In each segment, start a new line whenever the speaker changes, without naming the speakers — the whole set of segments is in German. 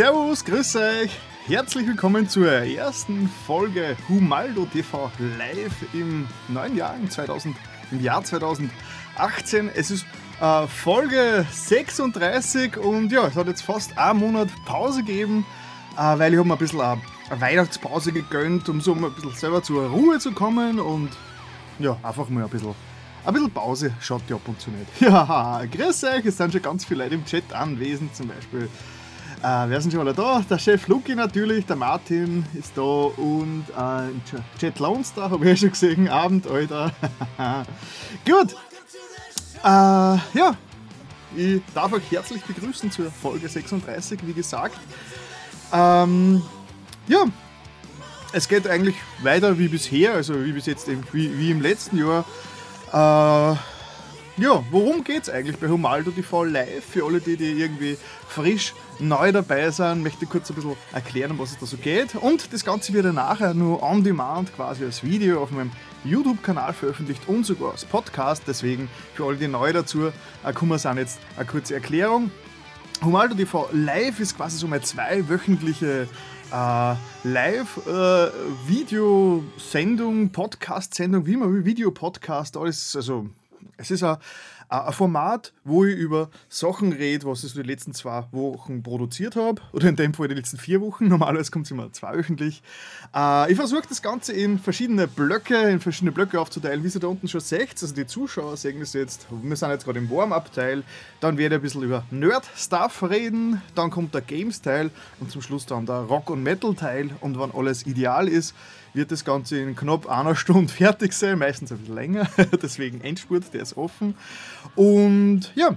Servus, grüß euch. Herzlich willkommen zur ersten Folge Humaldo TV live im neuen Jahr, im, 2000, im Jahr 2018. Es ist äh, Folge 36 und ja, es hat jetzt fast einen Monat Pause gegeben, äh, weil ich habe mir ein bisschen eine, Weihnachtspause gegönnt, um so ein bisschen selber zur Ruhe zu kommen und ja, einfach mal ein bisschen ein bisschen Pause schaut ja ab und zu nicht. Ja, grüß euch, es sind schon ganz viele Leute im Chat anwesend, zum Beispiel. Äh, wer sind schon alle da? Der Chef Luki natürlich, der Martin ist da und äh, Chat Lones da, habe ich ja schon gesehen. Abend, Alter. Gut. Äh, ja, ich darf euch herzlich begrüßen zur Folge 36, wie gesagt. Ähm, ja, es geht eigentlich weiter wie bisher, also wie bis jetzt, wie, wie im letzten Jahr. Äh, ja, worum geht es eigentlich bei Humaldo TV Live? Für alle, die, die irgendwie frisch neu dabei sind, möchte kurz ein bisschen erklären, was es da so geht. Und das Ganze wird dann nachher nur on demand quasi als Video auf meinem YouTube-Kanal veröffentlicht und sogar als Podcast. Deswegen für alle, die neu dazu äh, kommen, sind jetzt eine kurze Erklärung. Humaldo TV Live ist quasi so meine zweiwöchentliche äh, Live-Video-Sendung, äh, Podcast-Sendung, wie will, Video-Podcast, alles, also es ist ein, ein Format, wo ich über Sachen rede, was ich so die letzten zwei Wochen produziert habe. Oder in dem Fall die letzten vier Wochen. Normalerweise kommt es immer zweiwöchentlich. Äh, ich versuche das Ganze in verschiedene Blöcke, in verschiedene Blöcke aufzuteilen, wie ihr da unten schon seht. Also die Zuschauer sehen das jetzt. Wir sind jetzt gerade im Warm-Up-Teil. Dann werde ich ein bisschen über Nerd-Stuff reden. Dann kommt der Games-Teil. Und zum Schluss dann der Rock- und Metal-Teil. Und wenn alles ideal ist, wird das Ganze in knapp einer Stunde fertig sein, meistens ein bisschen länger, deswegen Endspurt, der ist offen. Und ja,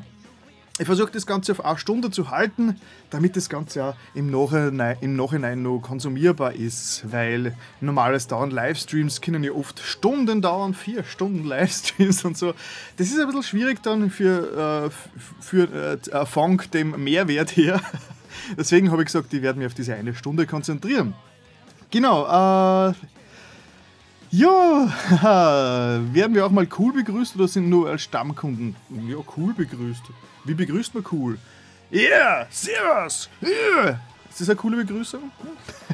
ich versuche das Ganze auf eine Stunde zu halten, damit das Ganze auch im Nachhinein, im Nachhinein noch konsumierbar ist, weil normales dauern Livestreams können ja oft Stunden dauern, vier Stunden Livestreams und so. Das ist ein bisschen schwierig dann für, äh, für äh, Funk dem Mehrwert her. Deswegen habe ich gesagt, ich werde mich auf diese eine Stunde konzentrieren. Genau, äh, ja, werden wir auch mal cool begrüßt oder sind nur als Stammkunden? Ja, cool begrüßt. Wie begrüßt man cool? Yeah, servus, yeah. Ist das eine coole Begrüßung?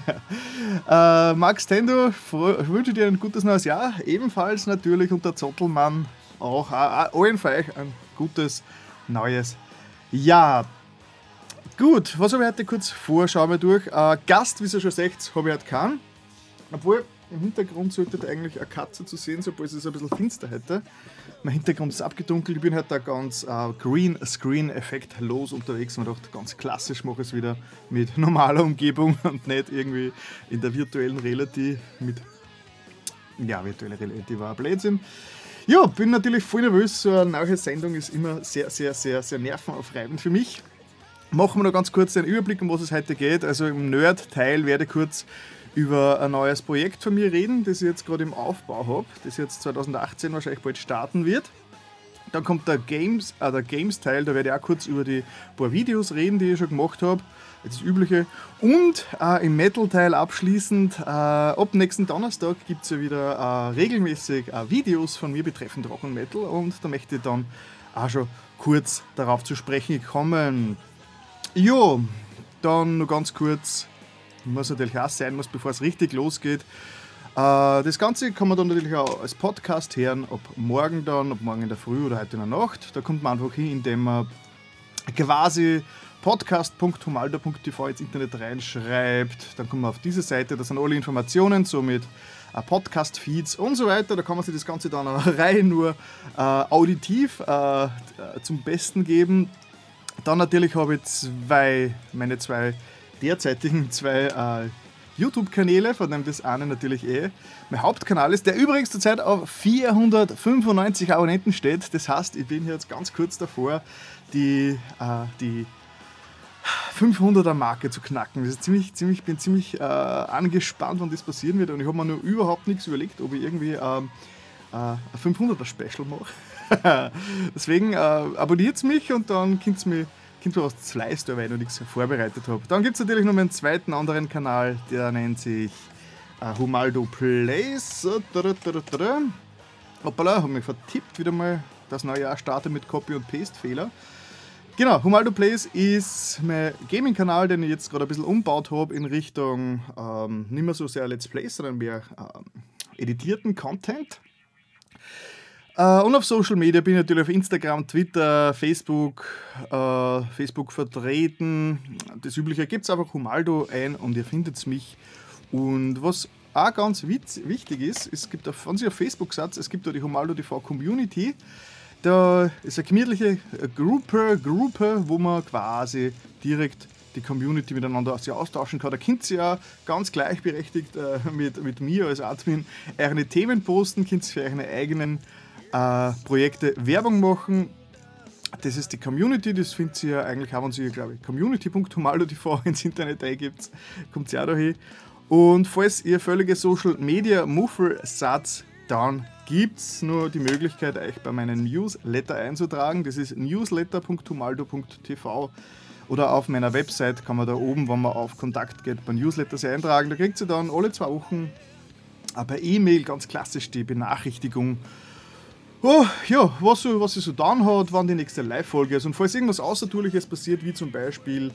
äh, Max Tendo, ich wünsche dir ein gutes neues Jahr. Ebenfalls natürlich und der Zottelmann auch. Allen ein gutes neues Jahr. Gut, was habe ich heute kurz vor? Schauen wir durch. Äh, Gast, wie ihr schon seht, habe ich heute keinen. Obwohl, im Hintergrund sollte eigentlich eine Katze zu sehen sein, obwohl es ein bisschen finster hätte. Mein Hintergrund ist abgedunkelt. Ich bin heute da ganz äh, Green Screen Effekt los unterwegs und dachte, ganz klassisch mache ich es wieder mit normaler Umgebung und nicht irgendwie in der virtuellen Reality mit. Ja, virtuelle Reality war ein Blödsinn. Ja, bin natürlich voll nervös. So eine neue Sendung ist immer sehr, sehr, sehr, sehr nervenaufreibend für mich. Machen wir noch ganz kurz einen Überblick, um was es heute geht. Also im Nerd-Teil werde ich kurz über ein neues Projekt von mir reden, das ich jetzt gerade im Aufbau habe, das jetzt 2018 wahrscheinlich bald starten wird. Dann kommt der Games, äh, der Games-Teil, da werde ich auch kurz über die paar Videos reden, die ich schon gemacht habe. Das Übliche. Und äh, im Metal-Teil abschließend, äh, ab nächsten Donnerstag gibt es ja wieder äh, regelmäßig äh, Videos von mir betreffend Rock und Metal und da möchte ich dann auch schon kurz darauf zu sprechen kommen. Jo, dann noch ganz kurz, muss natürlich auch sein muss, bevor es richtig losgeht. Äh, das Ganze kann man dann natürlich auch als Podcast hören, ob morgen dann, ob morgen in der Früh oder heute in der Nacht. Da kommt man einfach hin, indem man quasi podcast.humaldo.tv ins Internet reinschreibt. Dann kommt man auf diese Seite, da sind alle Informationen, somit Podcast-Feeds und so weiter. Da kann man sich das Ganze dann rein nur äh, auditiv äh, zum Besten geben. Dann natürlich habe ich zwei, meine zwei derzeitigen zwei äh, YouTube-Kanäle, von dem das eine natürlich eh mein Hauptkanal ist, der übrigens zurzeit auf 495 Abonnenten steht. Das heißt, ich bin jetzt ganz kurz davor, die, äh, die 500er Marke zu knacken. Ist ziemlich, ziemlich, bin ziemlich äh, angespannt, wann das passieren wird und ich habe mir nur überhaupt nichts überlegt, ob ich irgendwie ähm, äh, ein 500er Special mache. Deswegen äh, abonniert mich und dann könnt ihr mich kommt so was da, weil ich noch nichts vorbereitet habe. Dann gibt es natürlich noch meinen zweiten anderen Kanal, der nennt sich äh, Humaldo Plays. Hoppala, habe mich vertippt wieder mal. Das neue Jahr startet mit Copy- und Paste-Fehler. Genau, Humaldo Plays ist mein Gaming-Kanal, den ich jetzt gerade ein bisschen umbaut habe in Richtung ähm, nicht mehr so sehr Let's Plays, sondern mehr ähm, editierten Content. Äh, und auf Social Media bin ich natürlich auf Instagram, Twitter, Facebook, äh, Facebook vertreten. Das Übliche gibt es einfach Humaldo ein und ihr findet mich. Und was auch ganz wichtig ist, es gibt auf, wenn Sie auf Facebook sagt, es gibt da die Humaldo TV Community. Da ist eine gemütliche Gruppe, Gruppe, wo man quasi direkt die Community miteinander austauschen kann. Da könnt ihr ja ganz gleichberechtigt äh, mit, mit mir als Admin eure Themen posten, könnt ihr für eure eigenen äh, Projekte Werbung machen. Das ist die Community, das findet ihr ja eigentlich, haben sie, glaube ich, community.humaldo.tv ins Internet eingibt, kommt sie auch da hin. Und falls ihr völlige Social Media Muffel seid, dann gibt es nur die Möglichkeit, euch bei meinem Newsletter einzutragen. Das ist newsletter.humaldo.tv oder auf meiner Website kann man da oben, wenn man auf Kontakt geht, bei Newsletters eintragen. Da kriegt ihr dann alle zwei Wochen per E-Mail ganz klassisch die Benachrichtigung Oh, ja, was, so, was sie so dann hat, wann die nächste Live-Folge ist. Und falls irgendwas Außertuliches passiert, wie zum Beispiel,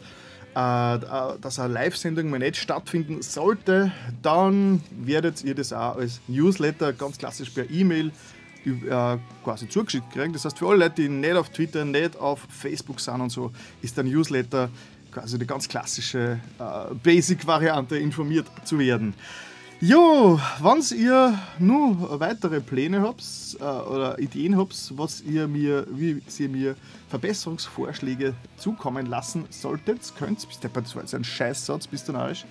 äh, äh, dass eine Live-Sendung mal nicht stattfinden sollte, dann werdet ihr das auch als Newsletter ganz klassisch per E-Mail äh, quasi zugeschickt kriegen. Das heißt, für alle Leute, die nicht auf Twitter, nicht auf Facebook sind und so, ist der Newsletter quasi die ganz klassische äh, Basic-Variante, informiert zu werden. Jo, wenn ihr nur weitere Pläne habt äh, oder Ideen habt, was ihr mir, wie ihr mir Verbesserungsvorschläge zukommen lassen solltet, könnt bis der war jetzt ein Scheißsatz, bist du narrisch.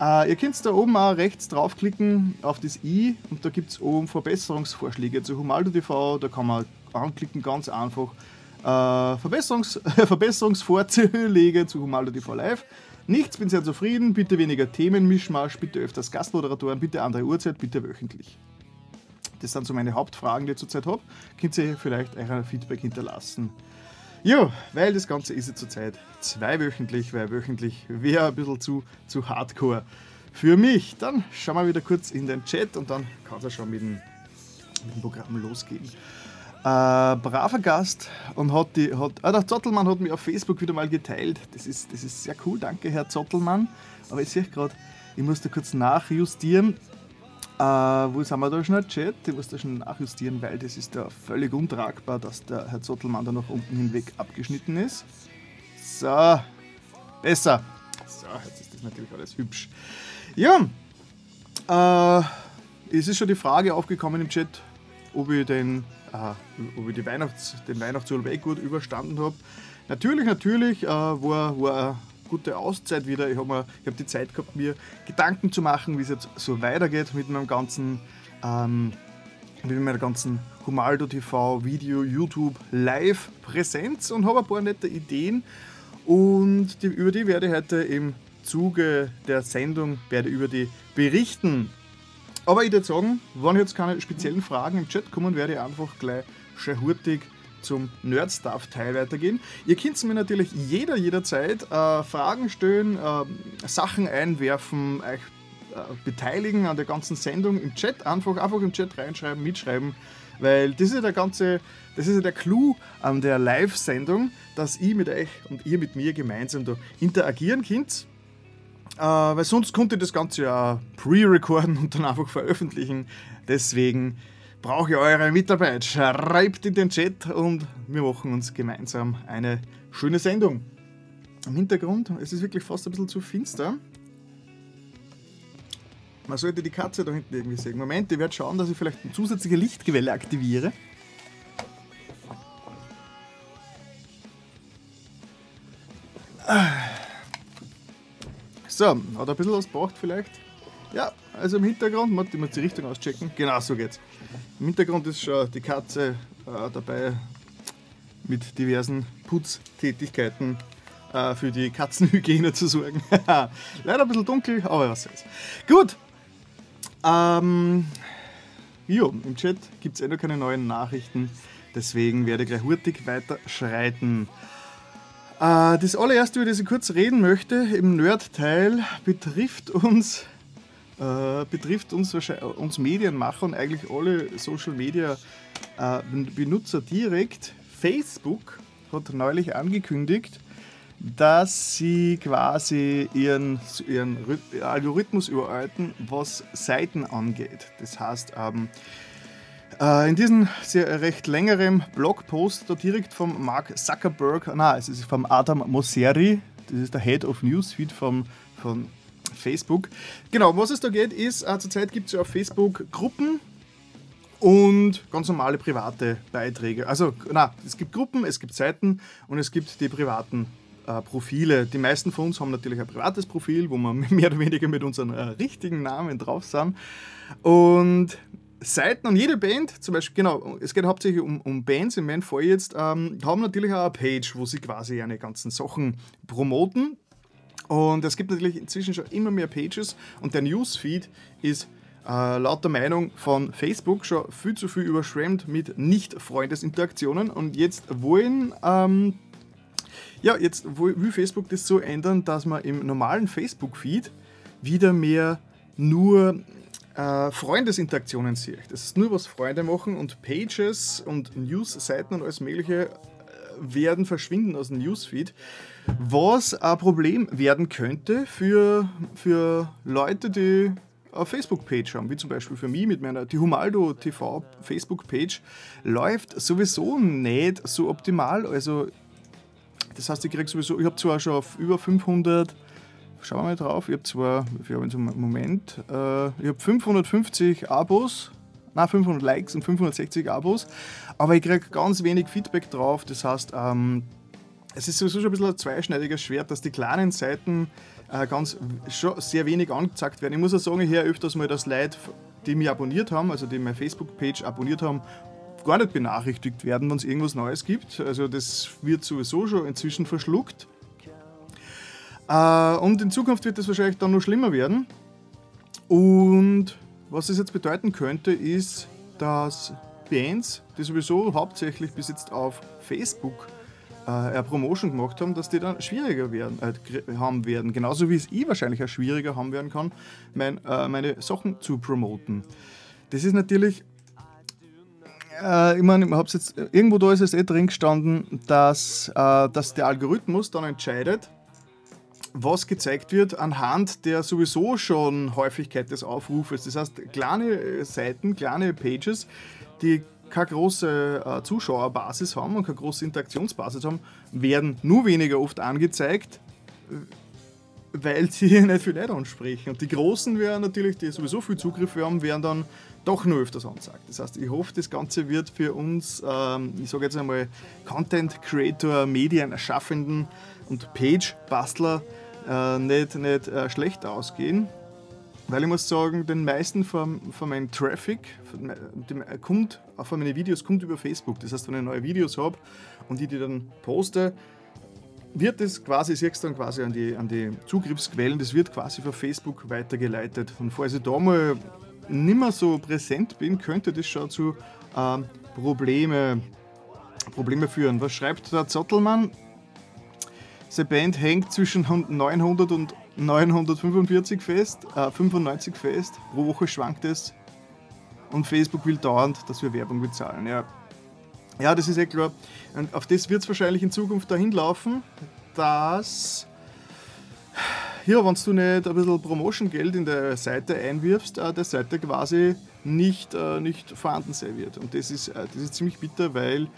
Äh, ihr könnt da oben auch rechts draufklicken auf das i und da gibt es oben Verbesserungsvorschläge zu Humaldo TV, da kann man anklicken, ganz einfach. Äh, Verbesserungs Verbesserungsvorschläge zu Humaldo TV Live Nichts, bin sehr zufrieden. Bitte weniger Themenmischmasch, bitte öfters Gastmoderatoren, bitte andere Uhrzeit, bitte wöchentlich. Das sind so meine Hauptfragen, die ich zurzeit habe. Könnt ihr vielleicht euer Feedback hinterlassen. Ja, weil das Ganze ist ja zurzeit zweiwöchentlich, weil wöchentlich wäre ein bisschen zu, zu hardcore für mich. Dann schauen wir wieder kurz in den Chat und dann kann es ja schon mit dem, mit dem Programm losgehen äh, braver Gast und hat die. Hat, ah, der Zottelmann hat mich auf Facebook wieder mal geteilt. Das ist, das ist sehr cool, danke Herr Zottelmann. Aber ich sehe gerade, ich muss da kurz nachjustieren. Äh, wo sind wir da schon? Chat? Ich muss da schon nachjustieren, weil das ist ja völlig untragbar, dass der Herr Zottelmann da nach unten hinweg abgeschnitten ist. So, besser. So, jetzt ist das natürlich alles hübsch. Ja, äh, es ist schon die Frage aufgekommen im Chat, ob ich den äh, ob ich die Weihnachts-, den Weihnachtsurlaub eh gut überstanden habe. Natürlich, natürlich äh, war, war eine gute Auszeit wieder. Ich habe hab die Zeit gehabt, mir Gedanken zu machen, wie es jetzt so weitergeht mit meinem ganzen, ähm, mit meiner ganzen Humaldo TV, Video, YouTube, Live-Präsenz und habe ein paar nette Ideen. Und die, über die werde ich heute im Zuge der Sendung werde über die berichten. Aber ich würde sagen, wenn jetzt keine speziellen Fragen im Chat kommen, werde ich einfach gleich schön hurtig zum Nerd-Stuff-Teil weitergehen. Ihr könnt mir natürlich jeder, jederzeit äh, Fragen stellen, äh, Sachen einwerfen, euch äh, beteiligen an der ganzen Sendung im Chat. Einfach, einfach im Chat reinschreiben, mitschreiben, weil das ist ja der ganze, das ist ja der Clou an der Live-Sendung, dass ich mit euch und ihr mit mir gemeinsam da interagieren könnt. Äh, weil sonst konnte ich das Ganze ja pre-recorden und dann einfach veröffentlichen. Deswegen brauche ich eure Mitarbeit. Schreibt in den Chat und wir machen uns gemeinsam eine schöne Sendung. Im Hintergrund, es ist wirklich fast ein bisschen zu finster. Man sollte die Katze da hinten irgendwie sehen. Moment, ich werde schauen, dass ich vielleicht eine zusätzliche Lichtquelle aktiviere. Ah. So, hat ein bisschen was gebracht vielleicht. Ja, also im Hintergrund, man muss die Richtung auschecken. Genau, so geht's. Im Hintergrund ist schon die Katze äh, dabei mit diversen Putztätigkeiten äh, für die Katzenhygiene zu sorgen. Leider ein bisschen dunkel, aber was soll's. Gut. Ähm, jo, im Chat gibt es eh noch keine neuen Nachrichten, deswegen werde ich gleich hurtig weiter schreiten. Äh, das allererste, über das ich kurz reden möchte, im Nerd-Teil, betrifft uns, äh, betrifft uns, uns Medienmacher und eigentlich alle Social Media äh, direkt. Facebook hat neulich angekündigt, dass sie quasi ihren, ihren Algorithmus überarbeiten, was Seiten angeht. Das heißt, ähm, äh, in diesem sehr recht längeren Blogpost, da direkt vom Mark Zuckerberg, nein, es ist vom Adam Mosseri, das ist der Head of Newsfeed vom, von Facebook. Genau, was es da geht, ist, äh, zurzeit gibt es ja auf Facebook Gruppen, und ganz normale private Beiträge. Also, na, es gibt Gruppen, es gibt Seiten und es gibt die privaten äh, Profile. Die meisten von uns haben natürlich ein privates Profil, wo wir mehr oder weniger mit unseren äh, richtigen Namen drauf sind. Und Seiten und jede Band, zum Beispiel, genau, es geht hauptsächlich um, um Bands, in meinem Fall jetzt, ähm, haben natürlich auch eine Page, wo sie quasi eine ganzen Sachen promoten. Und es gibt natürlich inzwischen schon immer mehr Pages und der Newsfeed ist äh, laut der Meinung von Facebook schon viel zu viel überschwemmt mit Nicht-Freundesinteraktionen und jetzt wollen ähm, ja, jetzt will Facebook das so ändern, dass man im normalen Facebook-Feed wieder mehr nur äh, Freundesinteraktionen sieht. Das ist nur, was Freunde machen und Pages und News-Seiten und alles Mögliche äh, werden verschwinden aus dem Newsfeed. Was ein Problem werden könnte für, für Leute, die eine Facebook-Page haben, wie zum Beispiel für mich mit meiner die Humaldo TV Facebook-Page, läuft sowieso nicht so optimal. Also das heißt, ich kriege sowieso, ich habe zwar schon auf über 500, schauen wir mal drauf, ich habe zwar, wie habe ich im Moment, äh, ich habe 550 Abos, nein, 500 Likes und 560 Abos, aber ich kriege ganz wenig Feedback drauf. Das heißt, ähm, es ist sowieso schon ein bisschen ein zweischneidiges Schwert, dass die kleinen Seiten äh, ganz schon sehr wenig angezeigt werden. Ich muss auch sagen, ich höre öfters mal, dass Leute, die mich abonniert haben, also die meine Facebook-Page abonniert haben, gar nicht benachrichtigt werden, wenn es irgendwas Neues gibt. Also das wird sowieso schon inzwischen verschluckt. Äh, und in Zukunft wird das wahrscheinlich dann noch schlimmer werden. Und was das jetzt bedeuten könnte, ist, dass Bands, die sowieso hauptsächlich bis jetzt auf Facebook äh, eine Promotion gemacht haben, dass die dann schwieriger werden, äh, haben werden. Genauso wie es ich wahrscheinlich auch schwieriger haben werden kann, mein, äh, meine Sachen zu promoten. Das ist natürlich äh, ich meine, ich jetzt, irgendwo da ist es eh drin gestanden, dass, äh, dass der Algorithmus dann entscheidet, was gezeigt wird anhand der sowieso schon Häufigkeit des Aufrufes. Das heißt, kleine Seiten, kleine Pages, die keine große äh, Zuschauerbasis haben und keine große Interaktionsbasis haben, werden nur weniger oft angezeigt, weil sie nicht viel Leute ansprechen. Und die Großen werden natürlich, die sowieso viel Zugriff haben, werden dann doch nur öfters ansagt. Das heißt, ich hoffe, das Ganze wird für uns, ähm, ich sage jetzt einmal, Content Creator, Medienerschaffenden und Page-Bastler äh, nicht, nicht äh, schlecht ausgehen. Weil ich muss sagen, den meisten von, von meinem Traffic von, dem, kommt, von meinen Videos kommt über Facebook. Das heißt, wenn ich neue Videos habe und ich die dann poste, wird es quasi, siehst dann quasi an die, an die Zugriffsquellen, das wird quasi für Facebook weitergeleitet. Und falls ich da mal nicht mehr so präsent bin, könnte das schon zu ähm, Probleme, Probleme führen. Was schreibt der Zottelmann? Seine Band hängt zwischen 900 und 945 fest, äh, 95 fest. Pro Woche schwankt es. Und Facebook will dauernd, dass wir Werbung bezahlen. Ja, ja das ist eh klar. Und auf das wird es wahrscheinlich in Zukunft dahin laufen, dass ja, wenn du nicht ein bisschen Promotion-Geld in der Seite einwirfst, äh, der Seite quasi nicht, äh, nicht vorhanden sein wird. Und das ist, äh, das ist ziemlich bitter, weil,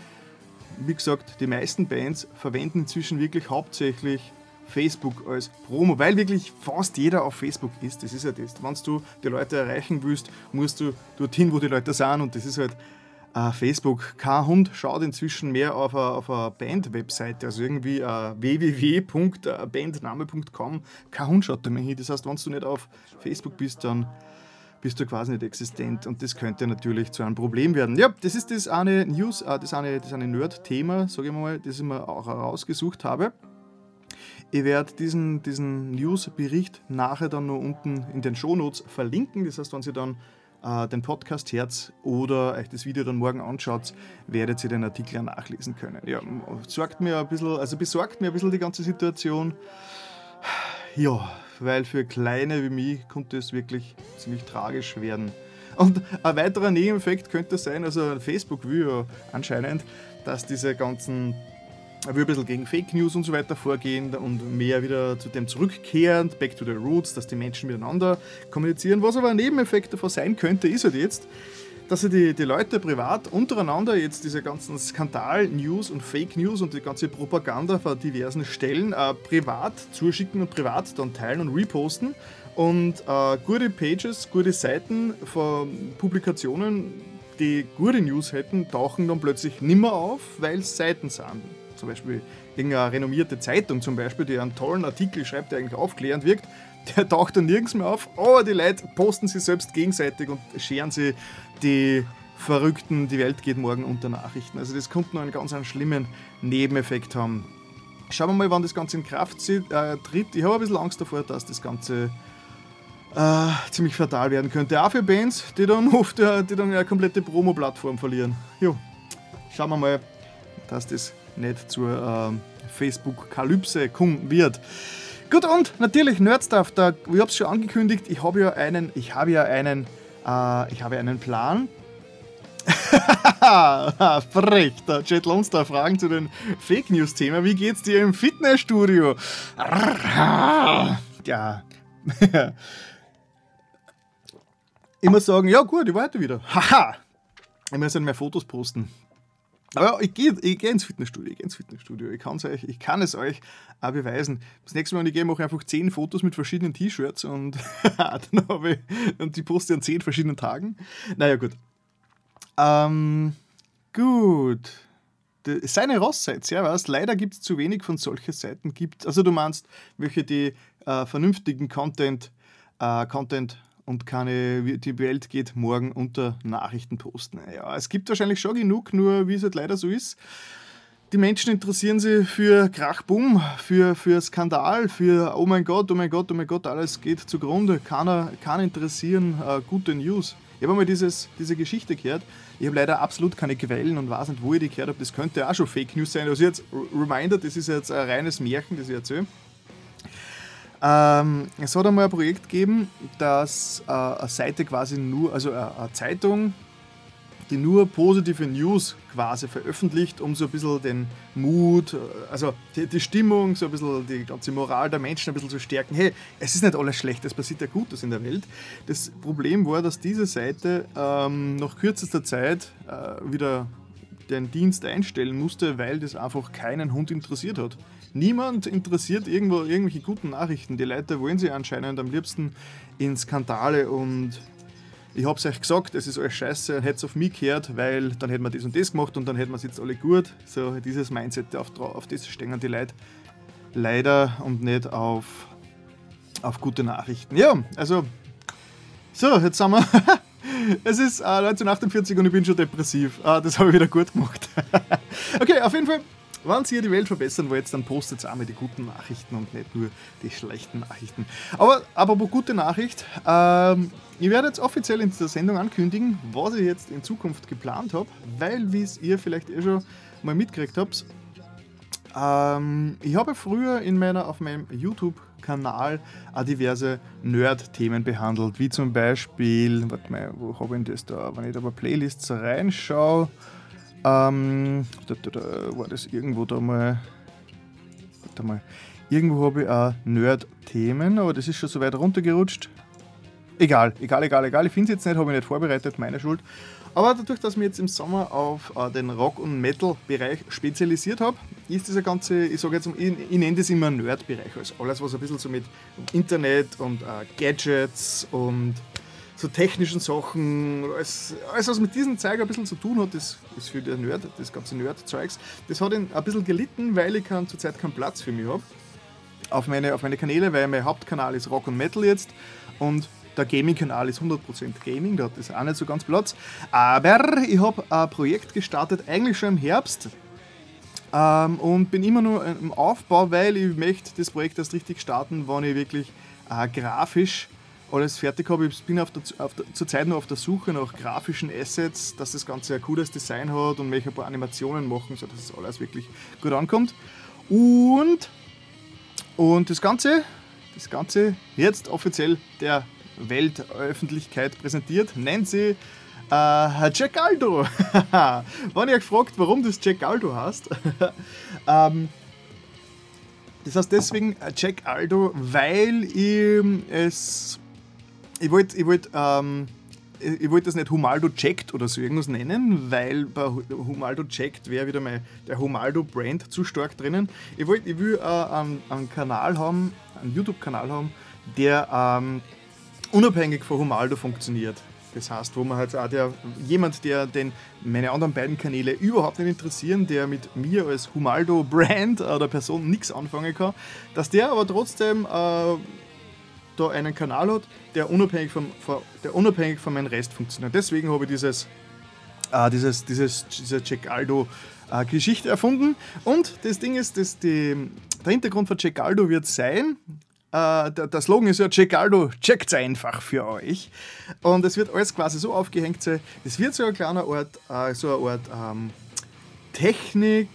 wie gesagt, die meisten Bands verwenden inzwischen wirklich hauptsächlich Facebook als Promo, weil wirklich fast jeder auf Facebook ist. Das ist ja das. Wenn du die Leute erreichen willst, musst du dorthin, wo die Leute sind. Und das ist halt Uh, Facebook. Kein Hund schaut inzwischen mehr auf eine, auf eine Band-Webseite, also irgendwie uh, www.bandname.com. Kein Hund schaut da mehr hin. Das heißt, wenn du nicht auf Facebook bist, dann bist du quasi nicht existent und das könnte natürlich zu einem Problem werden. Ja, das ist das eine News, uh, das eine, das eine Nerd-Thema, sage ich mal, das ich mir auch herausgesucht habe. Ich werde diesen, diesen News-Bericht nachher dann noch unten in den Shownotes verlinken. Das heißt, wenn Sie dann äh, den Podcast Herz oder euch das Video dann morgen anschaut, werdet ihr den Artikel ja nachlesen können. Ja, sorgt mir ein bisschen, also besorgt mir ein bisschen die ganze Situation. Ja, weil für Kleine wie mich konnte es wirklich ziemlich tragisch werden. Und ein weiterer Nebeneffekt könnte sein, also Facebook will ja anscheinend, dass diese ganzen will ein bisschen gegen Fake News und so weiter vorgehen und mehr wieder zu dem zurückkehren, back to the roots, dass die Menschen miteinander kommunizieren. Was aber ein Nebeneffekt davon sein könnte, ist halt jetzt, dass sie die, die Leute privat untereinander jetzt diese ganzen Skandal-News und Fake News und die ganze Propaganda von diversen Stellen äh, privat zuschicken und privat dann teilen und reposten. Und äh, gute Pages, gute Seiten von Publikationen, die gute News hätten, tauchen dann plötzlich nimmer auf, weil es Seiten sind zum Beispiel irgendeine renommierte Zeitung zum Beispiel, die einen tollen Artikel schreibt, der eigentlich aufklärend wirkt, der taucht dann nirgends mehr auf, aber die Leute posten sich selbst gegenseitig und scheren sie die verrückten, die Welt geht morgen unter Nachrichten. Also das könnte noch einen ganz einen schlimmen Nebeneffekt haben. Schauen wir mal, wann das Ganze in Kraft äh, tritt. Ich habe ein bisschen Angst davor, dass das Ganze äh, ziemlich fatal werden könnte. Auch für Bands, die dann oft äh, die dann eine komplette Promo-Plattform verlieren. Jo, schauen wir mal, dass das nicht zur äh, Facebook-Kalypse kommen wird. Gut, und natürlich Nerdstuff, da, ich habe es schon angekündigt, ich habe ja einen, ich habe ja einen, äh, ich habe einen Plan. Frech, der Jet Lonstar Fragen zu den Fake News-Thema. Wie geht's dir im Fitnessstudio? ja. muss sagen, ja gut, ich warte wieder. Haha. muss dann mehr Fotos posten. Aber ich gehe ich geh ins Fitnessstudio, ich gehe ins Fitnessstudio. Ich, kann's euch, ich kann es euch auch beweisen. Das nächste Mal, wenn ich gehe, mache ich einfach 10 Fotos mit verschiedenen T-Shirts und dann habe ich, und die poste an 10 verschiedenen Tagen. Naja, gut. Ähm, gut. Seine Ross-Sites, ja, was? Leider gibt es zu wenig von solchen Seiten. Gibt, also du meinst, welche die äh, vernünftigen Content, äh, Content und keine, die Welt geht morgen unter Nachrichten posten. Ja, es gibt wahrscheinlich schon genug, nur wie es halt leider so ist. Die Menschen interessieren sich für Krachbumm, für, für Skandal, für oh mein Gott, oh mein Gott, oh mein Gott, alles geht zugrunde. Keiner kann interessieren äh, gute News. Ich habe einmal dieses, diese Geschichte gehört. Ich habe leider absolut keine Quellen und weiß nicht, wo ich die gehört habe. Das könnte auch schon Fake News sein. Also jetzt Reminder, das ist jetzt ein reines Märchen, das ich erzähle. Ähm, es hat einmal ein Projekt gegeben, dass äh, eine Seite quasi nur, also eine, eine, Zeitung, die nur positive News quasi veröffentlicht, um so ein bisschen den Mut, äh, also die, die, Stimmung, so ein bisschen die ganze Moral der Menschen ein bisschen zu stärken. Hey, es ist nicht alles schlecht, es passiert ja Gutes in der Welt. Das Problem war, dass diese Seite ähm, nach kürzester Zeit äh, wieder den Dienst einstellen musste, weil das einfach keinen Hund interessiert hat. Niemand interessiert irgendwo irgendwelche guten Nachrichten. Die Leute wollen sie anscheinend am liebsten in Skandale und ich hab's euch gesagt, es ist alles scheiße, hätte es auf mich gehört, weil dann hätten wir das und das gemacht und dann hätten wir es jetzt alle gut. So dieses Mindset, auf, auf das stehen die Leute leider und nicht auf, auf gute Nachrichten. Ja, also, so, jetzt sind wir. Es ist äh, 1948 und ich bin schon depressiv. Ah, das habe ich wieder gut gemacht. okay, auf jeden Fall, wenn ihr die Welt verbessern wollt, dann postet auch mal die guten Nachrichten und nicht nur die schlechten Nachrichten. Aber apropos gute Nachricht, ähm, ich werde jetzt offiziell in dieser Sendung ankündigen, was ich jetzt in Zukunft geplant habe, weil, wie es ihr vielleicht eh schon mal mitgekriegt habt, ähm, ich habe früher in meiner, auf meinem YouTube-Kanal diverse Nerd-Themen behandelt, wie zum Beispiel, warte mal, wo habe ich das da? Wenn ich da bei Playlists reinschaue, ähm, da, da, da, war das irgendwo da mal, warte mal, irgendwo habe ich auch Nerd-Themen, aber das ist schon so weit runtergerutscht. Egal, egal, egal, egal. Ich finde es jetzt nicht, habe ich nicht vorbereitet, meine Schuld. Aber dadurch, dass ich mich jetzt im Sommer auf äh, den Rock- und Metal-Bereich spezialisiert habe, ist dieser ganze, ich sage jetzt, ich, ich nenne das immer Nerd-Bereich. Also alles, was ein bisschen so mit Internet und äh, Gadgets und so technischen Sachen, alles, alles, was mit diesem Zeug ein bisschen zu tun hat, das ist für den Nerd, das ganze Nerd-Zeugs, das hat ihn ein bisschen gelitten, weil ich zurzeit keinen Platz für mich habe. Auf meine, auf meine Kanäle, weil mein Hauptkanal ist Rock und Metal jetzt und der Gaming-Kanal ist 100% Gaming, da hat das auch nicht so ganz Platz. Aber ich habe ein Projekt gestartet, eigentlich schon im Herbst. Ähm, und bin immer nur im Aufbau, weil ich möchte das Projekt erst richtig starten, wenn ich wirklich äh, grafisch alles fertig habe. Ich bin auf der, auf der, zurzeit noch auf der Suche nach grafischen Assets, dass das Ganze ein cooles Design hat und möchte ein paar Animationen machen, sodass das alles wirklich gut ankommt. Und, und das Ganze, das Ganze jetzt offiziell der Weltöffentlichkeit präsentiert, nennt sie äh, Jack Aldo. Wenn ihr euch fragt, warum das Jack Aldo heißt, Ähm, das heißt deswegen Jack Aldo, weil ich es. Ich wollte ich wollt, ähm, ich wollte das nicht Humaldo checkt oder so irgendwas nennen, weil bei Humaldo checkt wäre wieder mal der Humaldo-Brand zu stark drinnen. Ich, wollt, ich will äh, einen, einen, Kanal haben, einen YouTube-Kanal haben, der ähm, unabhängig von Humaldo funktioniert. Das heißt, wo man halt auch der, jemand, der den, meine anderen beiden Kanäle überhaupt nicht interessieren, der mit mir als Humaldo-Brand oder Person nichts anfangen kann, dass der aber trotzdem äh, da einen Kanal hat, der unabhängig, vom, der unabhängig von meinem Rest funktioniert. Deswegen habe ich dieses, äh, dieses, dieses, diese Jack Aldo äh, Geschichte erfunden. Und das Ding ist, dass die, der Hintergrund von Jack Aldo wird sein, äh, der, Slogan ist ja Jack Aldo, checkt's einfach für euch. Und es wird alles quasi so aufgehängt sein, es wird so ein kleiner Ort, äh, so eine Art ähm, Technik,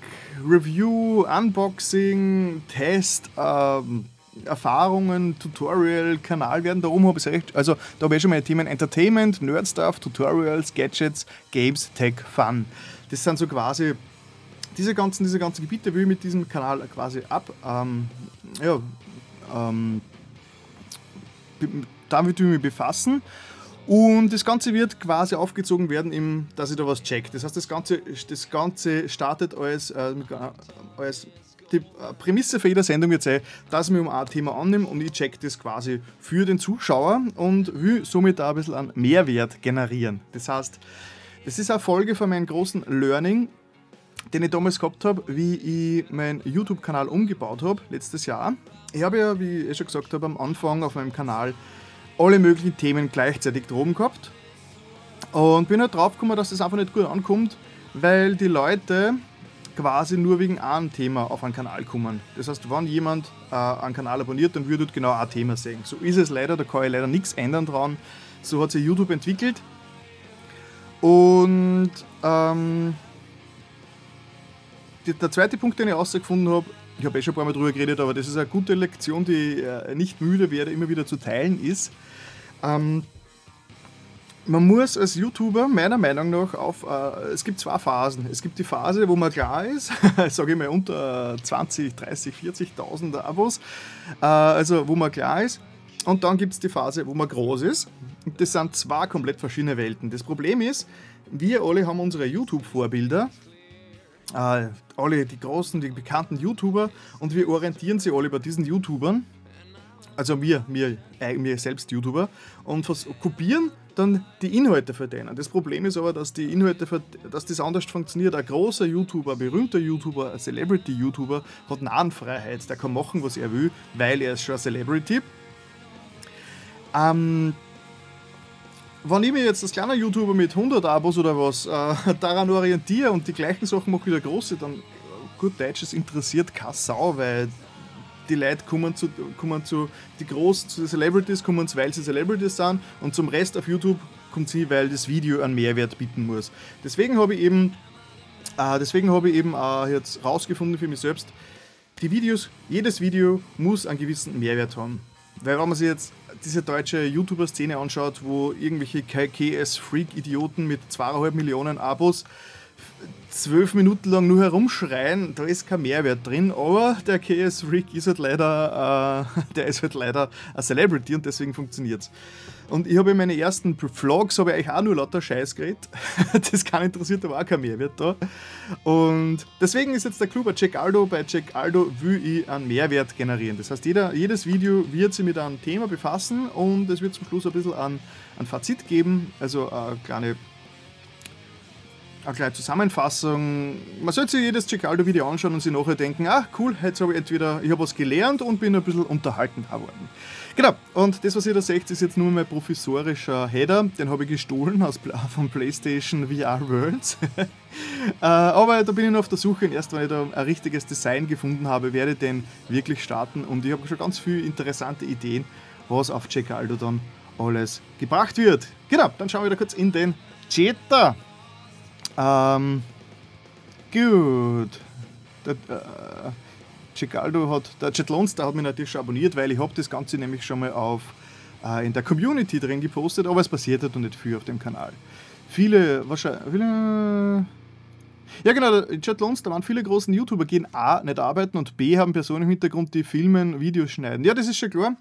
Review, Unboxing, Test, ähm, Erfahrungen, Tutorial, Kanal werden. Darum habe ich recht. Also da habe ich schon meine Themen Entertainment, Nerd Stuff, Tutorials, Gadgets, Games, Tech, Fun. Das sind so quasi diese ganzen, diese ganzen Gebiete will ich mit diesem Kanal quasi ab. Ähm, ja, ähm, damit will ich mich befassen. Und das Ganze wird quasi aufgezogen werden, im, dass ich da was check. Das heißt, das Ganze, das Ganze startet als, äh, als die Prämisse für jede Sendung wird sein, dass mich um ein Thema annehme und ich check das quasi für den Zuschauer und will somit da ein bisschen einen Mehrwert generieren. Das heißt, das ist eine Folge von meinem großen Learning, den ich damals gehabt habe, wie ich meinen YouTube-Kanal umgebaut habe, letztes Jahr. Ich habe ja, wie ich schon gesagt habe, am Anfang auf meinem Kanal alle möglichen Themen gleichzeitig droben gehabt und bin halt drauf gekommen, dass das einfach nicht gut ankommt, weil die Leute quasi nur wegen einem Thema auf einen Kanal kommen. Das heißt, wenn jemand äh, einen Kanal abonniert, dann würde genau ein Thema sehen. So ist es leider, da kann ich leider nichts ändern dran. So hat sich YouTube entwickelt. Und ähm, der zweite Punkt, den ich herausgefunden habe, ich habe eh schon ein paar Mal drüber geredet, aber das ist eine gute Lektion, die ich äh, nicht müde werde, immer wieder zu teilen, ist, ähm, man muss als YouTuber meiner Meinung nach auf, äh, es gibt zwei Phasen. Es gibt die Phase, wo man klar ist, sage ich mal unter 20, 30, 40.000 Abos, äh, also wo man klar ist. Und dann gibt es die Phase, wo man groß ist. Das sind zwei komplett verschiedene Welten. Das Problem ist, wir alle haben unsere YouTube-Vorbilder, äh, alle die großen, die bekannten YouTuber und wir orientieren sie alle bei diesen YouTubern also wir, wir, wir selbst YouTuber, und kopieren dann die Inhalte für denen. Das Problem ist aber, dass die Inhalte, dass das anders funktioniert. Ein großer YouTuber, ein berühmter YouTuber, ein Celebrity-YouTuber hat Nahenfreiheit. Der kann machen, was er will, weil er ist schon ein Celebrity. Ähm, wenn ich mir jetzt als kleiner YouTuber mit 100 Abos oder was äh, daran orientiere und die gleichen Sachen mache wie der große, dann gut Deutsch, es interessiert keine Sau, weil die Leute kommen zu, kommen zu die großen zu Celebrities, kommen weil sie Celebrities sind und zum Rest auf YouTube kommt sie, weil das Video einen Mehrwert bieten muss. Deswegen habe ich eben, äh, deswegen habe ich eben äh, jetzt rausgefunden für mich selbst, die Videos, jedes Video muss einen gewissen Mehrwert haben. Weil wenn man sich jetzt diese deutsche YouTuber-Szene anschaut, wo irgendwelche KS-Freak-Idioten mit zweieinhalb Millionen Abos zwölf Minuten lang nur herumschreien, da ist kein Mehrwert drin, aber der KS Rick ist halt leider, äh, der ist halt leider ein Celebrity und deswegen funktioniert es. Und ich habe in meinen ersten Vlogs habe ich eigentlich auch nur lauter Scheiß geredet. das kann interessiert, aber auch kein Mehrwert da. Und deswegen ist jetzt der Club bei Jack Aldo. Bei Jack Aldo will ich einen Mehrwert generieren. Das heißt, jeder, jedes Video wird sich mit einem Thema befassen und es wird zum Schluss ein bisschen ein, Fazit geben, also eine kleine eine kleine Zusammenfassung. Man sollte sich jedes Cicaldo-Video anschauen und sich nachher denken, ah cool, jetzt habe ich entweder, ich habe was gelernt und bin ein bisschen unterhalten geworden. Genau, und das, was ihr da seht, ist jetzt nur mein professorischer Header. Den habe ich gestohlen aus, von PlayStation VR Worlds. Äh, aber da bin ich noch auf der Suche und erst wenn ich da ein richtiges Design gefunden habe, werde ich den wirklich starten. Und ich habe schon ganz viele interessante Ideen, was auf Cicaldo dann alles gebracht wird. Genau, dann schauen wir da kurz in den Cheater. Ähm, gut. Der, äh, Cicaldo hat, der Jet Lonster hat mich natürlich schon abonniert, weil ich habe das Ganze nämlich schon mal auf, äh, in der Community drin gepostet, aber es passiert halt noch nicht viel auf dem Kanal. Viele, wahrscheinlich, viele, Ja, genau, Jet Lones, da waren viele großen YouTuber, gehen A, nicht arbeiten und B, haben Personen im Hintergrund, die filmen, Videos schneiden. Ja, das ist schon klar.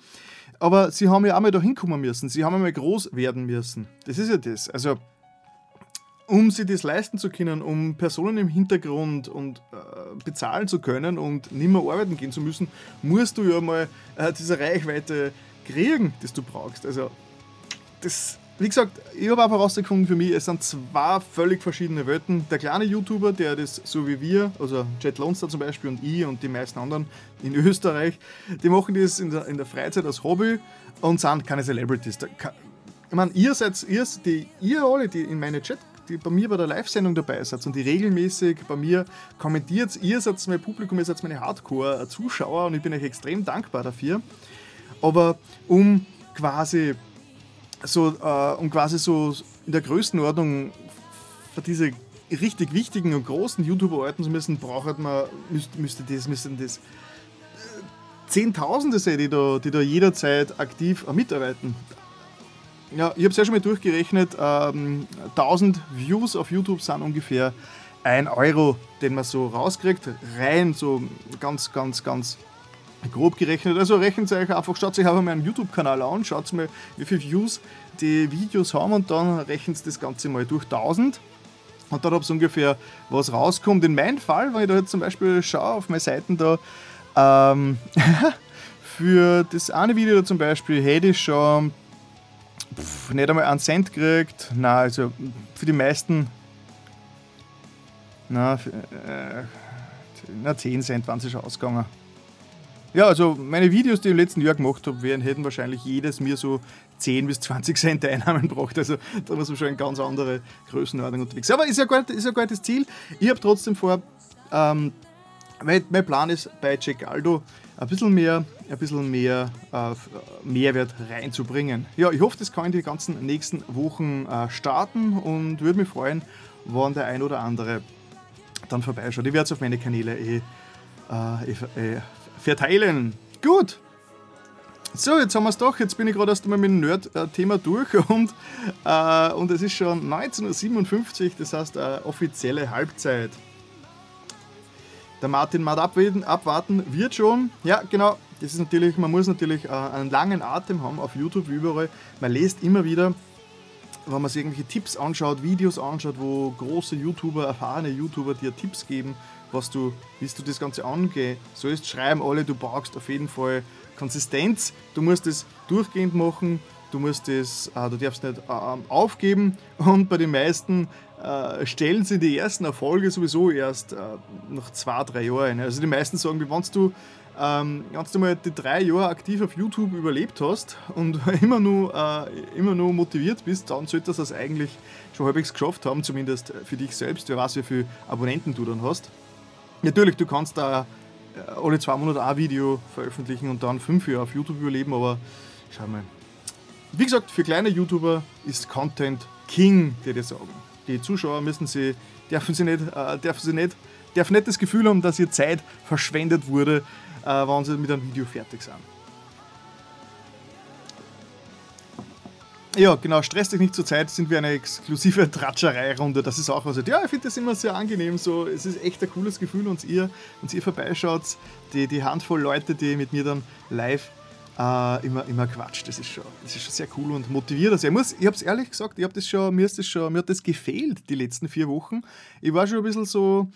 Aber sie haben ja auch mal da hinkommen müssen. Sie haben einmal groß werden müssen. Das ist ja das. Also, um sie das leisten zu können, um Personen im Hintergrund und äh, bezahlen zu können und nicht mehr arbeiten gehen zu müssen, musst du ja mal äh, diese Reichweite kriegen, das du brauchst. Also, das, wie gesagt, ich habe einfach herausgefunden für mich, es sind zwei völlig verschiedene Welten. Der kleine YouTuber, der das so wie wir, also Jet Lonster zum Beispiel und ich und die meisten anderen in Österreich, die machen das in der, in der Freizeit als Hobby und sind keine Celebrities. Ich meine, ihr seid, ihr, die, ihr alle, die in meine Chat die bei mir bei der Live-Sendung dabei seid und die regelmäßig bei mir kommentiert, ihr seid mein Publikum, ihr seid meine Hardcore-Zuschauer und ich bin euch extrem dankbar dafür. Aber um quasi so, äh, um quasi so in der Größenordnung für diese richtig wichtigen und großen YouTuber halten zu müssen, braucht man, müsste, müsste das, müssten das äh, Zehntausende sein, die da, die da jederzeit aktiv mitarbeiten. Ja, ich habe es ja schon mal durchgerechnet. Ähm, 1000 Views auf YouTube sind ungefähr 1 Euro, den man so rauskriegt. Rein so ganz, ganz, ganz grob gerechnet. Also rechnet euch einfach, schaut euch einfach meinen YouTube-Kanal an, schaut mal, wie viele Views die Videos haben und dann rechnet das Ganze mal durch 1000. Und dann, ob es ungefähr was rauskommt. In meinem Fall, wenn ich da jetzt zum Beispiel schaue auf meine Seiten da, ähm, für das eine Video da zum Beispiel hätte ich schon pff, nicht einmal einen Cent gekriegt. Na, also für die meisten. Na, für, äh, na 10 Cent waren sie schon ausgegangen. Ja, also meine Videos, die ich im letzten Jahr gemacht habe, wären, hätten wahrscheinlich jedes mir so 10 bis 20 Cent Einnahmen gebracht. Also da muss man schon eine ganz andere Größenordnung unterwegs. Aber ist ja ist ja gar das Ziel. Ich habe trotzdem vor, ähm, mein, mein Plan ist bei Jack Aldo ein bisschen mehr, ein bisschen mehr äh, Mehrwert reinzubringen. Ja, ich hoffe, das kann in die ganzen nächsten Wochen äh, starten und würde mich freuen, wenn der ein oder andere dann vorbeischaut. Ich werde es auf meine Kanäle eh, äh, eh, eh verteilen. Gut. So, jetzt haben wir es doch. Jetzt bin ich gerade erst einmal mit dem Nerd-Thema durch und, äh, und es ist schon 19.57 Uhr, das heißt äh, offizielle Halbzeit. Der Martin mag abwarten, abwarten, wird schon. Ja, genau. Das ist natürlich, man muss natürlich äh, einen langen Atem haben auf YouTube, wie überall. Man liest immer wieder, wenn man sich irgendwelche Tipps anschaut, Videos anschaut, wo große YouTuber, erfahrene YouTuber dir Tipps geben, was du, wie du das Ganze angehen sollst. Schreiben alle, du brauchst auf jeden Fall Konsistenz. Du musst es durchgehend machen. Du musst es, äh, du darfst nicht äh, aufgeben. Und bei den meisten äh, stellen sie die ersten Erfolge sowieso erst nach zwei, drei Jahren. Also die meisten sagen, wenn du ähm, ganz mal die drei Jahre aktiv auf YouTube überlebt hast und immer nur, immer nur motiviert bist, dann sollte das eigentlich schon halbwegs geschafft haben, zumindest für dich selbst. Wer weiß, wie viele Abonnenten du dann hast. Natürlich, du kannst da alle zwei Monate ein Video veröffentlichen und dann fünf Jahre auf YouTube überleben, aber schau mal. Wie gesagt, für kleine YouTuber ist Content King, die dir sagen die Zuschauer müssen sie, dürfen sie nicht, äh, dürfen sie nicht, dürfen nicht das Gefühl haben, dass ihr Zeit verschwendet wurde, äh, wenn sie mit einem Video fertig sind. Ja, genau, stress dich nicht zur Zeit, sind wir eine exklusive Tratscherei-Runde. Das ist auch was. Ja, ich finde das immer sehr angenehm. So, es ist echt ein cooles Gefühl, und ihr, uns ihr vorbeischaut, die, die Handvoll Leute, die mit mir dann live äh, immer, immer quatscht. Das ist, schon, das ist schon sehr cool und motiviert. Also ich muss, ich habe es ehrlich gesagt, ich hab das schon, mir, ist das schon, mir hat das gefehlt die letzten vier Wochen. Ich war schon ein bisschen so,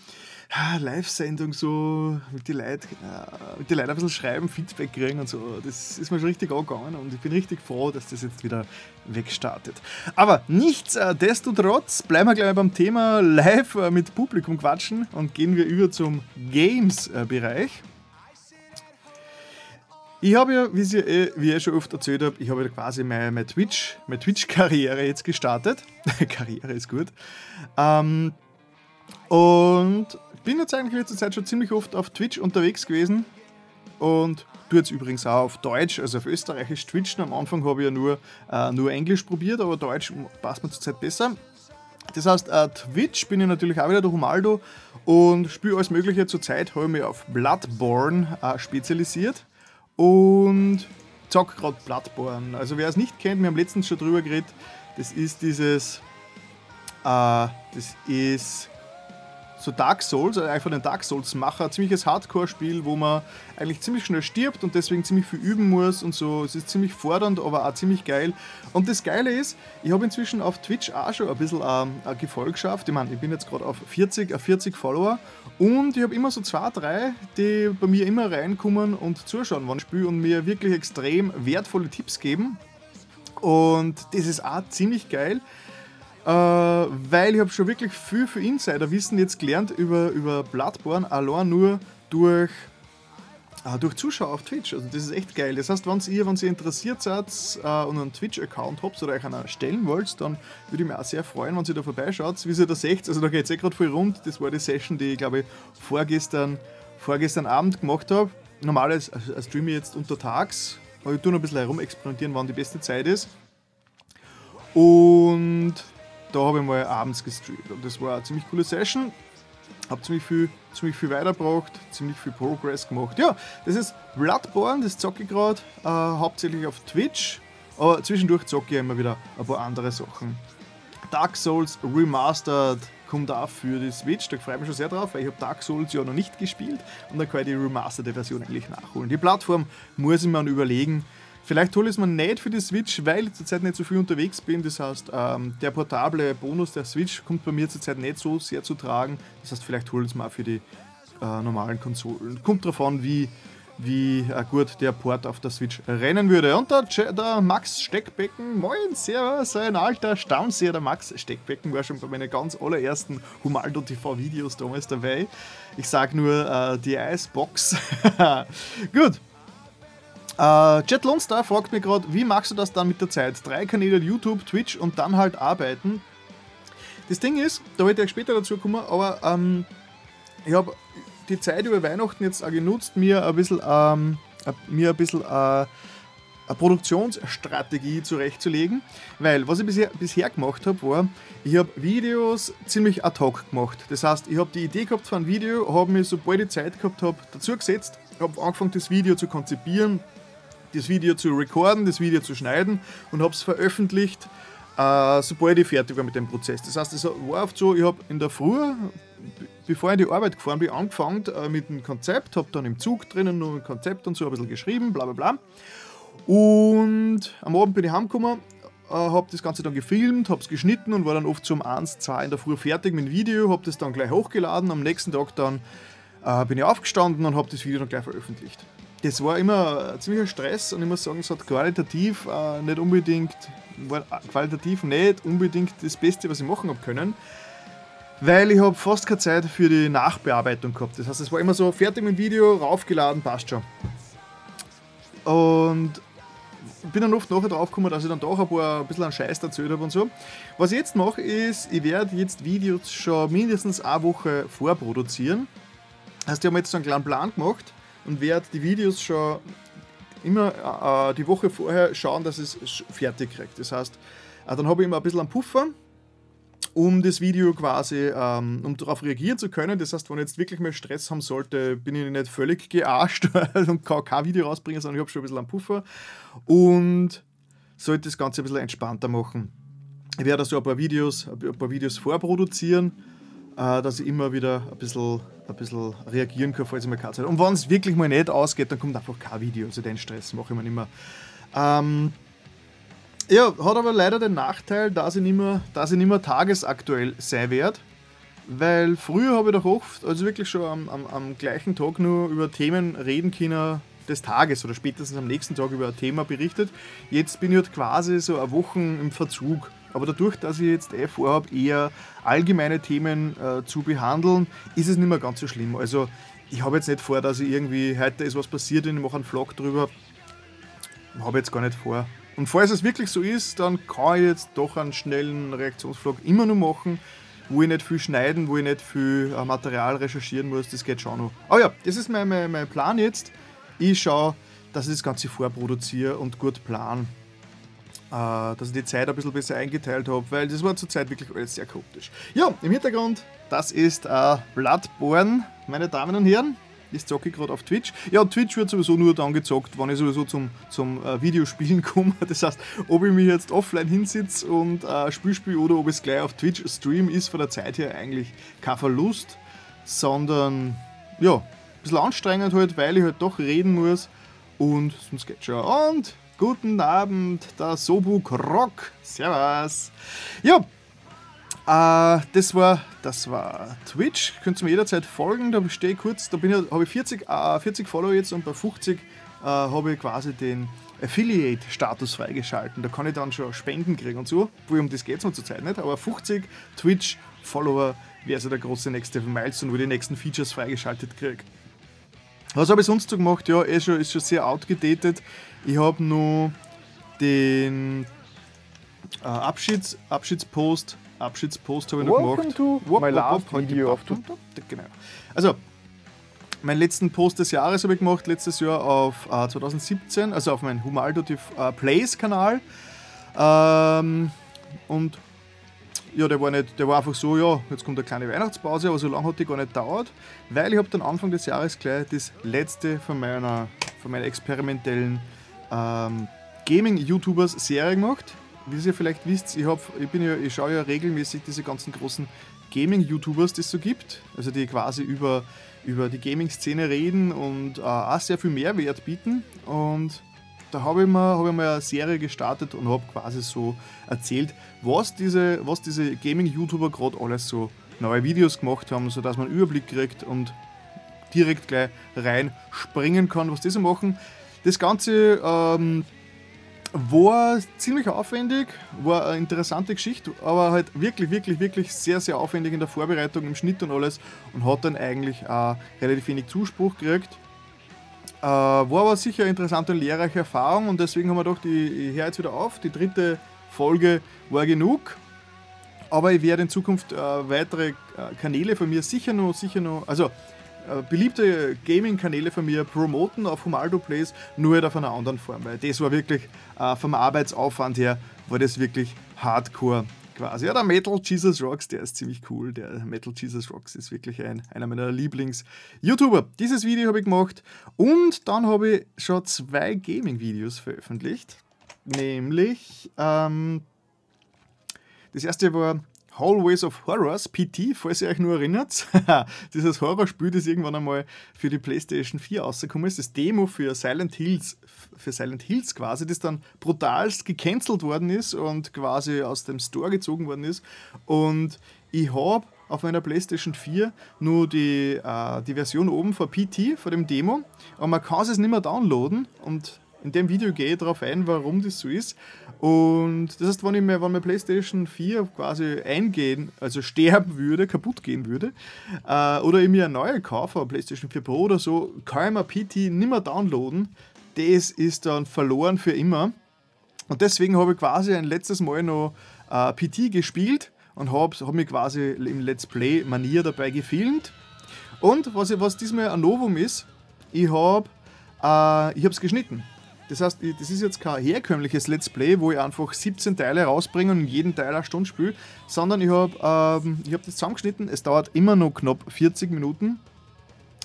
Live-Sendung so mit den Leuten äh, Leuten ein bisschen schreiben, Feedback kriegen und so. Das ist mir schon richtig angegangen und ich bin richtig froh, dass das jetzt wieder wegstartet. Aber nichtsdestotrotz bleiben wir gleich beim Thema live äh, mit Publikum quatschen und gehen wir über zum Games-Bereich. Ich habe ja, wie, ich, eh, wie ich schon oft erzählt habe, ich habe ja quasi meine, meine Twitch, meine Twitch-Karriere jetzt gestartet. Karriere ist gut. Ähm, und bin jetzt eigentlich in letzter Zeit schon ziemlich oft auf Twitch unterwegs gewesen. Und tue jetzt übrigens auch auf Deutsch, also auf Österreichisch Twitchen. Am Anfang habe ich ja nur, äh, nur Englisch probiert, aber Deutsch passt mir zurzeit besser. Das heißt, äh, Twitch bin ich natürlich auch wieder durch Humaldo und spiele alles Mögliche. Zurzeit habe ich mich auf Bloodborne äh, spezialisiert und zock gerade Bloodborne. Also wer es nicht kennt, wir haben letztens schon drüber geredet, das ist dieses, äh, das ist so Dark Souls, also einfach den Dark Souls-Macher, ein ziemliches Hardcore-Spiel, wo man eigentlich ziemlich schnell stirbt und deswegen ziemlich viel üben muss und so. Es ist ziemlich fordernd, aber auch ziemlich geil. Und das Geile ist, ich habe inzwischen auf Twitch auch schon ein bisschen ähm, eine Gefolgschaft. Ich meine, ich bin jetzt gerade auf 40, 40 Follower und ich habe immer so zwei, drei, die bei mir immer reinkommen und zuschauen, wann ich spiele und mir wirklich extrem wertvolle Tipps geben. Und das ist auch ziemlich geil. Äh, weil ich habe schon wirklich viel für Insiderwissen jetzt gelernt über, über Bloodborne, allein nur durch, äh, durch Zuschauer auf Twitch. Also das ist echt geil. Das heißt, wenn ihr, wenn ihr interessiert seid äh, und einen Twitch-Account habt oder euch einen stellen wollt, dann würde ich mich auch sehr freuen, wenn ihr da vorbeischaut. Wie ihr da seht, also da geht es eh gerade voll rund. Das war die Session, die ich glaube vorgestern, vorgestern Abend gemacht habe. Normalerweise äh, streame ich jetzt untertags, aber ich tue noch ein bisschen herum experimentieren, wann die beste Zeit ist. Und da habe ich mal abends gestreamt und das war eine ziemlich coole Session. Habe ziemlich viel, ziemlich viel weitergebracht, ziemlich viel Progress gemacht. Ja, das ist Bloodborne, das zocke ich gerade äh, hauptsächlich auf Twitch, aber zwischendurch zocke ich immer wieder ein paar andere Sachen. Dark Souls Remastered kommt auch für die Switch, da freue ich mich schon sehr drauf, weil ich habe Dark Souls ja noch nicht gespielt und dann kann ich die remasterte Version eigentlich nachholen. Die Plattform muss ich mir überlegen, Vielleicht hole ich es mir nicht für die Switch, weil ich zurzeit nicht so viel unterwegs bin. Das heißt, ähm, der portable Bonus der Switch kommt bei mir zurzeit nicht so sehr zu tragen. Das heißt, vielleicht hole ich es mal für die äh, normalen Konsolen. Kommt drauf an, wie, wie äh, gut der Port auf der Switch rennen würde. Und der, der Max Steckbecken, moin, servus, ein alter Stammseher, der Max Steckbecken war schon bei meinen ganz allerersten Humaldo TV Videos damals dabei. Ich sage nur äh, die Icebox. gut. Äh, Jet Lone fragt mich gerade, wie machst du das dann mit der Zeit? Drei Kanäle, YouTube, Twitch und dann halt arbeiten. Das Ding ist, da wollte ich später dazu kommen, aber ähm, ich habe die Zeit über Weihnachten jetzt auch genutzt, mir ein bisschen, ähm, mir ein bisschen äh, eine Produktionsstrategie zurechtzulegen, weil was ich bisher, bisher gemacht habe, war, ich habe Videos ziemlich ad hoc gemacht. Das heißt, ich habe die Idee gehabt von einem Video, habe mich, sobald ich Zeit gehabt habe, dazu gesetzt, habe angefangen, das Video zu konzipieren, das Video zu recorden, das Video zu schneiden und habe es veröffentlicht, äh, sobald ich fertig war mit dem Prozess. Das heißt, es war oft so, ich habe in der Früh, bevor ich in die Arbeit gefahren bin, angefangen äh, mit einem Konzept, habe dann im Zug drinnen noch ein Konzept und so ein bisschen geschrieben, bla bla bla. Und am Abend bin ich heimgekommen, äh, habe das Ganze dann gefilmt, habe es geschnitten und war dann oft zum 1, 2 in der Früh fertig mit dem Video, habe das dann gleich hochgeladen. Am nächsten Tag dann äh, bin ich aufgestanden und habe das Video dann gleich veröffentlicht das war immer ziemlicher Stress und ich muss sagen, es hat qualitativ äh, nicht unbedingt, war qualitativ nicht unbedingt das Beste, was ich machen habe können, weil ich habe fast keine Zeit für die Nachbearbeitung gehabt. Das heißt, es war immer so fertig mit dem Video, raufgeladen, passt schon. Und bin dann oft nachher drauf gekommen, dass ich dann doch ein, paar, ein bisschen einen Scheiß erzählt habe und so. Was ich jetzt mache, ist, ich werde jetzt Videos schon mindestens eine Woche vorproduzieren. Das heißt, ich habe jetzt so einen kleinen Plan gemacht und werde die Videos schon immer äh, die Woche vorher schauen, dass ich es fertig kriege. Das heißt, äh, dann habe ich immer ein bisschen einen Puffer, um das Video quasi, ähm, um darauf reagieren zu können. Das heißt, wenn ich jetzt wirklich mehr Stress haben sollte, bin ich nicht völlig gearscht und kann kein Video rausbringen, sondern ich habe schon ein bisschen einen Puffer und sollte das Ganze ein bisschen entspannter machen. Ich werde also ein paar Videos, ein paar Videos vorproduzieren äh, dass ich immer wieder ein bisschen, ein bisschen reagieren kann, falls ich mal keine Zeit habe. Und wenn es wirklich mal nicht ausgeht, dann kommt einfach kein Video. Also den Stress mache ich mir nicht mehr. Ähm, ja, hat aber leider den Nachteil, dass ich nicht mehr, dass ich nicht mehr tagesaktuell sein werde. Weil früher habe ich doch oft, also wirklich schon am, am, am gleichen Tag nur über Themen reden können des Tages oder spätestens am nächsten Tag über ein Thema berichtet. Jetzt bin ich halt quasi so eine Woche im Verzug. Aber dadurch, dass ich jetzt eh vorhabe, eher allgemeine Themen äh, zu behandeln, ist es nicht mehr ganz so schlimm. Also ich habe jetzt nicht vor, dass ich irgendwie, heute ist was passiert und ich mache einen Vlog drüber. Habe jetzt gar nicht vor. Und falls es wirklich so ist, dann kann ich jetzt doch einen schnellen Reaktionsvlog immer nur machen, wo ich nicht viel schneiden, wo ich nicht viel äh, Material recherchieren muss. Das geht schon noch. Aber ja, das ist mein, mein, mein Plan jetzt. Ich schaue, dass ich das Ganze vorproduziere und gut plan. Äh, dass ich die Zeit ein bisschen besser eingeteilt habe, weil das war zurzeit wirklich alles sehr chaotisch. Ja, im Hintergrund, das ist äh, Bloodborne, meine Damen und Herren. Das zocke ich gerade auf Twitch. Ja, Twitch wird sowieso nur dann gezockt, wenn ich sowieso zum, zum äh, Videospielen komme. Das heißt, ob ich mich jetzt offline hinsitze und äh, Spiel spiele oder ob es gleich auf Twitch stream, ist von der Zeit her eigentlich kein Verlust. sondern ja, ein bisschen anstrengend halt, weil ich halt doch reden muss und geht's schon. Und guten Abend, der Sobu Krok. Servus. Ja, äh, das war das war Twitch. Könnt ihr mir jederzeit folgen. Da stehe ich kurz, da ich, habe ich 40, äh, 40 Follower jetzt und bei 50 äh, habe ich quasi den Affiliate-Status freigeschalten. Da kann ich dann schon Spenden kriegen und so. Wo um das geht es mir zurzeit nicht, aber 50 Twitch-Follower wäre so der große nächste Milestone, wo ich die nächsten Features freigeschaltet kriege. Was habe ich sonst so gemacht? Ja, eh schon, ist schon sehr outgedatet. Ich habe nur den äh, Abschieds, Abschiedspost, Abschiedspost habe ich noch
Welcome
gemacht.
to my last video of
Genau. Also, meinen letzten Post des Jahres habe ich gemacht, letztes Jahr auf äh, 2017, also auf meinem Humaldo äh, Plays Kanal. Ähm, und ja, der war, nicht, der war einfach so, ja, jetzt kommt eine kleine Weihnachtspause, aber so lange hat die gar nicht gedauert, weil ich habe dann Anfang des Jahres gleich das letzte von meiner, von meiner experimentellen ähm, Gaming-YouTubers-Serie gemacht. Wie ihr vielleicht wisst, ich, hab, ich, bin ja, ich schaue ja regelmäßig diese ganzen großen Gaming-YouTubers, die es so gibt, also die quasi über, über die Gaming-Szene reden und äh, auch sehr viel Mehrwert bieten. Und da habe ich, mir, hab ich mal eine Serie gestartet und habe quasi so erzählt, was diese, was diese Gaming-YouTuber gerade alles so neue Videos gemacht haben, sodass man einen Überblick kriegt und direkt gleich rein springen kann, was die so machen. Das Ganze ähm, war ziemlich aufwendig, war eine interessante Geschichte, aber halt wirklich, wirklich, wirklich sehr, sehr aufwendig in der Vorbereitung, im Schnitt und alles und hat dann eigentlich auch relativ wenig Zuspruch gekriegt. Äh, war aber sicher eine interessante und lehrreiche Erfahrung und deswegen haben wir gedacht, ich, ich höre jetzt wieder auf. Die dritte Folge war genug. Aber ich werde in Zukunft äh, weitere äh, Kanäle von mir sicher noch, sicher noch, also beliebte Gaming-Kanäle von mir promoten auf Humaldo Plays, nur halt auf einer anderen Form, weil das war wirklich äh, vom Arbeitsaufwand her, war das wirklich hardcore quasi. Ja, der Metal Jesus Rocks, der ist ziemlich cool. Der Metal Jesus Rocks ist wirklich ein, einer meiner Lieblings-YouTuber. Dieses Video habe ich gemacht und dann habe ich schon zwei Gaming-Videos veröffentlicht. Nämlich, ähm, das erste war Hallways of Horrors, PT, falls ihr euch nur erinnert. Dieses Horrorspiel, das irgendwann einmal für die PlayStation 4 rausgekommen ist, das Demo für Silent Hills, für Silent Hills quasi, das dann brutalst gecancelt worden ist und quasi aus dem Store gezogen worden ist. Und ich habe auf meiner PlayStation 4 nur die, äh, die Version oben von PT, von dem Demo, aber man kann es nicht mehr downloaden und in dem Video gehe ich darauf ein, warum das so ist. Und das heißt, wenn ich mir, wenn meine PlayStation 4 quasi eingehen, also sterben würde, kaputt gehen würde, äh, oder ich mir eine neue kaufe, eine PlayStation 4 Pro oder so, kann ich mir PT mehr downloaden. Das ist dann verloren für immer. Und deswegen habe ich quasi ein letztes Mal noch äh, PT gespielt und habe hab mich quasi im Let's Play-Manier dabei gefilmt. Und was, was diesmal ein Novum ist, ich habe äh, es geschnitten. Das heißt, das ist jetzt kein herkömmliches Let's Play, wo ich einfach 17 Teile rausbringe und jeden Teil eine Stunde spiele, sondern ich habe ähm, hab das zusammengeschnitten. Es dauert immer noch knapp 40 Minuten.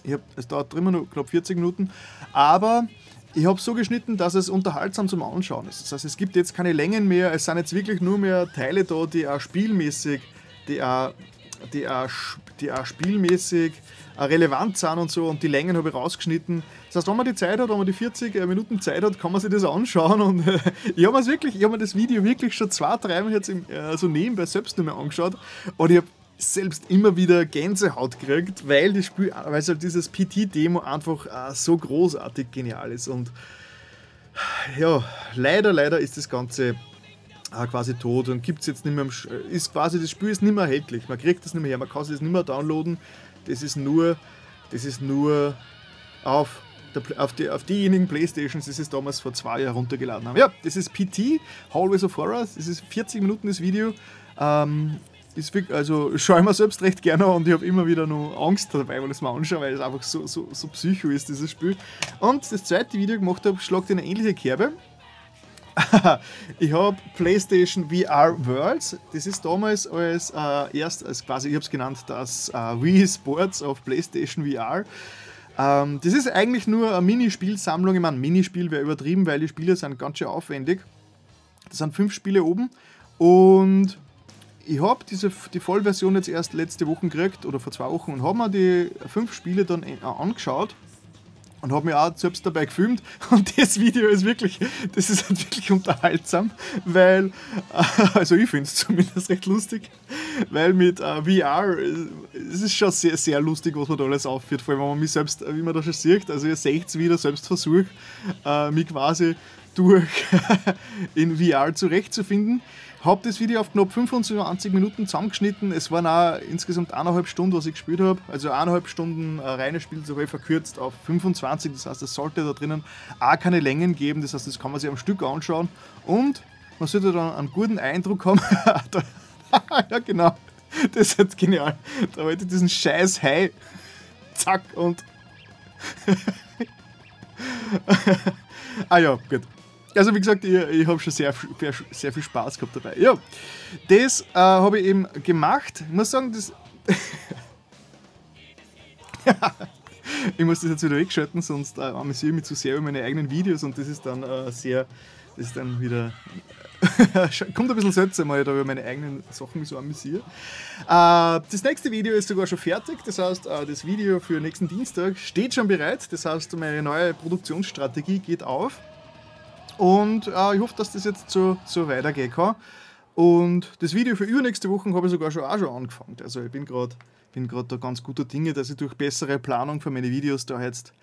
Ich hab, es dauert immer noch knapp 40 Minuten, aber ich habe so geschnitten, dass es unterhaltsam zum Anschauen ist. Das heißt, es gibt jetzt keine Längen mehr, es sind jetzt wirklich nur mehr Teile da, die auch spielmäßig, die auch, die auch, die auch spielmäßig relevant sind und so und die Längen habe ich rausgeschnitten. Das heißt, wenn man die Zeit hat, wenn man die 40 äh, Minuten Zeit hat, kann man sich das anschauen und äh, ich habe wirklich, ich mir das Video wirklich schon zwei, dreimal jetzt im, äh, so nebenbei selbst nicht mehr angeschaut und ich habe selbst immer wieder Gänsehaut gekriegt, weil das Spiel, weil halt dieses PT-Demo einfach äh, so großartig genial ist und ja, leider, leider ist das Ganze äh, quasi tot und gibt es jetzt nicht mehr, ist quasi, das Spiel ist nicht mehr erhältlich, man kriegt das nicht mehr her, man kann es nicht mehr downloaden, das ist nur, das ist nur auf, der, auf, die, auf diejenigen Playstations, die es damals vor zwei Jahren runtergeladen haben. Ja, das ist PT, Hallways of Horror, das ist 40 Minuten das Video. Ähm, ist wirklich, also schaue ich mir selbst recht gerne und ich habe immer wieder nur Angst dabei, wenn ich es mir anschaue, weil es einfach so, so, so psycho ist, dieses Spiel. Und das zweite Video gemacht habe, schlagt in eine ähnliche Kerbe. ich habe PlayStation VR Worlds. Das ist damals als äh, erst, als quasi, ich habe es genannt, das äh, Wii Sports auf PlayStation VR. Ähm, das ist eigentlich nur eine Minispielsammlung. Ich meine, Minispiel wäre übertrieben, weil die Spiele sind ganz schön aufwendig. Das sind fünf Spiele oben und ich habe die Vollversion jetzt erst letzte Woche gekriegt oder vor zwei Wochen und habe mir die fünf Spiele dann äh, angeschaut und habe mich auch selbst dabei gefilmt und das Video ist wirklich, das ist halt wirklich unterhaltsam, weil, also ich finde es zumindest recht lustig, weil mit äh, VR, es ist schon sehr, sehr lustig, was man da alles aufführt, vor allem wenn man mich selbst, wie man das schon sieht, also ihr seht es wieder, selbst versucht, uh, mich quasi durch in VR zurechtzufinden. Habe das Video auf knapp 25 Minuten zusammengeschnitten. Es waren auch insgesamt eineinhalb Stunden, was ich gespielt habe. Also eineinhalb Stunden äh, reines Spiel sogar verkürzt auf 25. Das heißt, es sollte da drinnen auch keine Längen geben. Das heißt, das kann man sich am Stück anschauen. Und man sollte dann einen guten Eindruck haben. ja, genau. Das ist jetzt genial. Da wollte ich diesen scheiß Hai. Zack und. ah ja, gut. Also wie gesagt, ich, ich habe schon sehr, sehr viel Spaß gehabt dabei. Ja, das äh, habe ich eben gemacht. Ich muss sagen, das... ich muss das jetzt wieder wegschalten, sonst äh, amüsiere ich mich zu sehr über meine eigenen Videos und das ist dann äh, sehr... Das ist dann wieder... Kommt ein bisschen seltsam, weil ich da über meine eigenen Sachen so amüsiere. Äh, das nächste Video ist sogar schon fertig. Das heißt, äh, das Video für nächsten Dienstag steht schon bereit. Das heißt, meine neue Produktionsstrategie geht auf. Und äh, ich hoffe, dass das jetzt so, so weitergehen kann. Und das Video für übernächste Woche habe ich sogar schon auch schon angefangen. Also ich bin gerade bin da ganz guter Dinge, dass ich durch bessere Planung für meine Videos da jetzt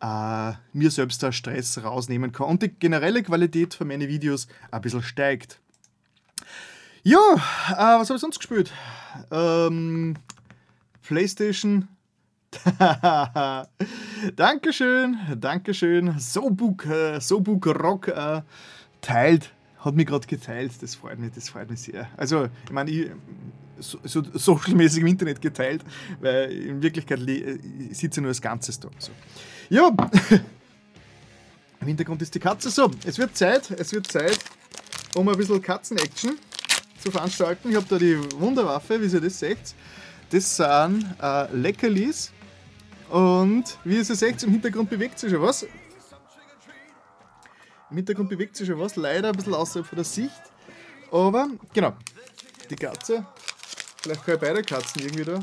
äh, mir selbst da Stress rausnehmen kann und die generelle Qualität für meine Videos ein bisschen steigt. Ja, äh, was habe ich sonst gespielt? Ähm, PlayStation Dankeschön, Dankeschön. Sobuk, äh, Sobuk Rock äh, teilt, hat mich gerade geteilt. Das freut mich, das freut mich sehr. Also, ich meine, so, so socialmäßig im Internet geteilt, weil in Wirklichkeit sitze ich nur als Ganzes da. So. Ja, im Hintergrund ist die Katze. So, es wird Zeit, es wird Zeit, um ein bisschen Katzen-Action zu veranstalten. Ich habe da die Wunderwaffe, wie ihr das seht. Das sind äh, Leckerlis und wie ihr seht, im Hintergrund bewegt sich schon was. Im Hintergrund bewegt sich schon was, leider ein bisschen außerhalb von der Sicht. Aber, genau, die Katze. Vielleicht kann ich beide Katzen irgendwie da.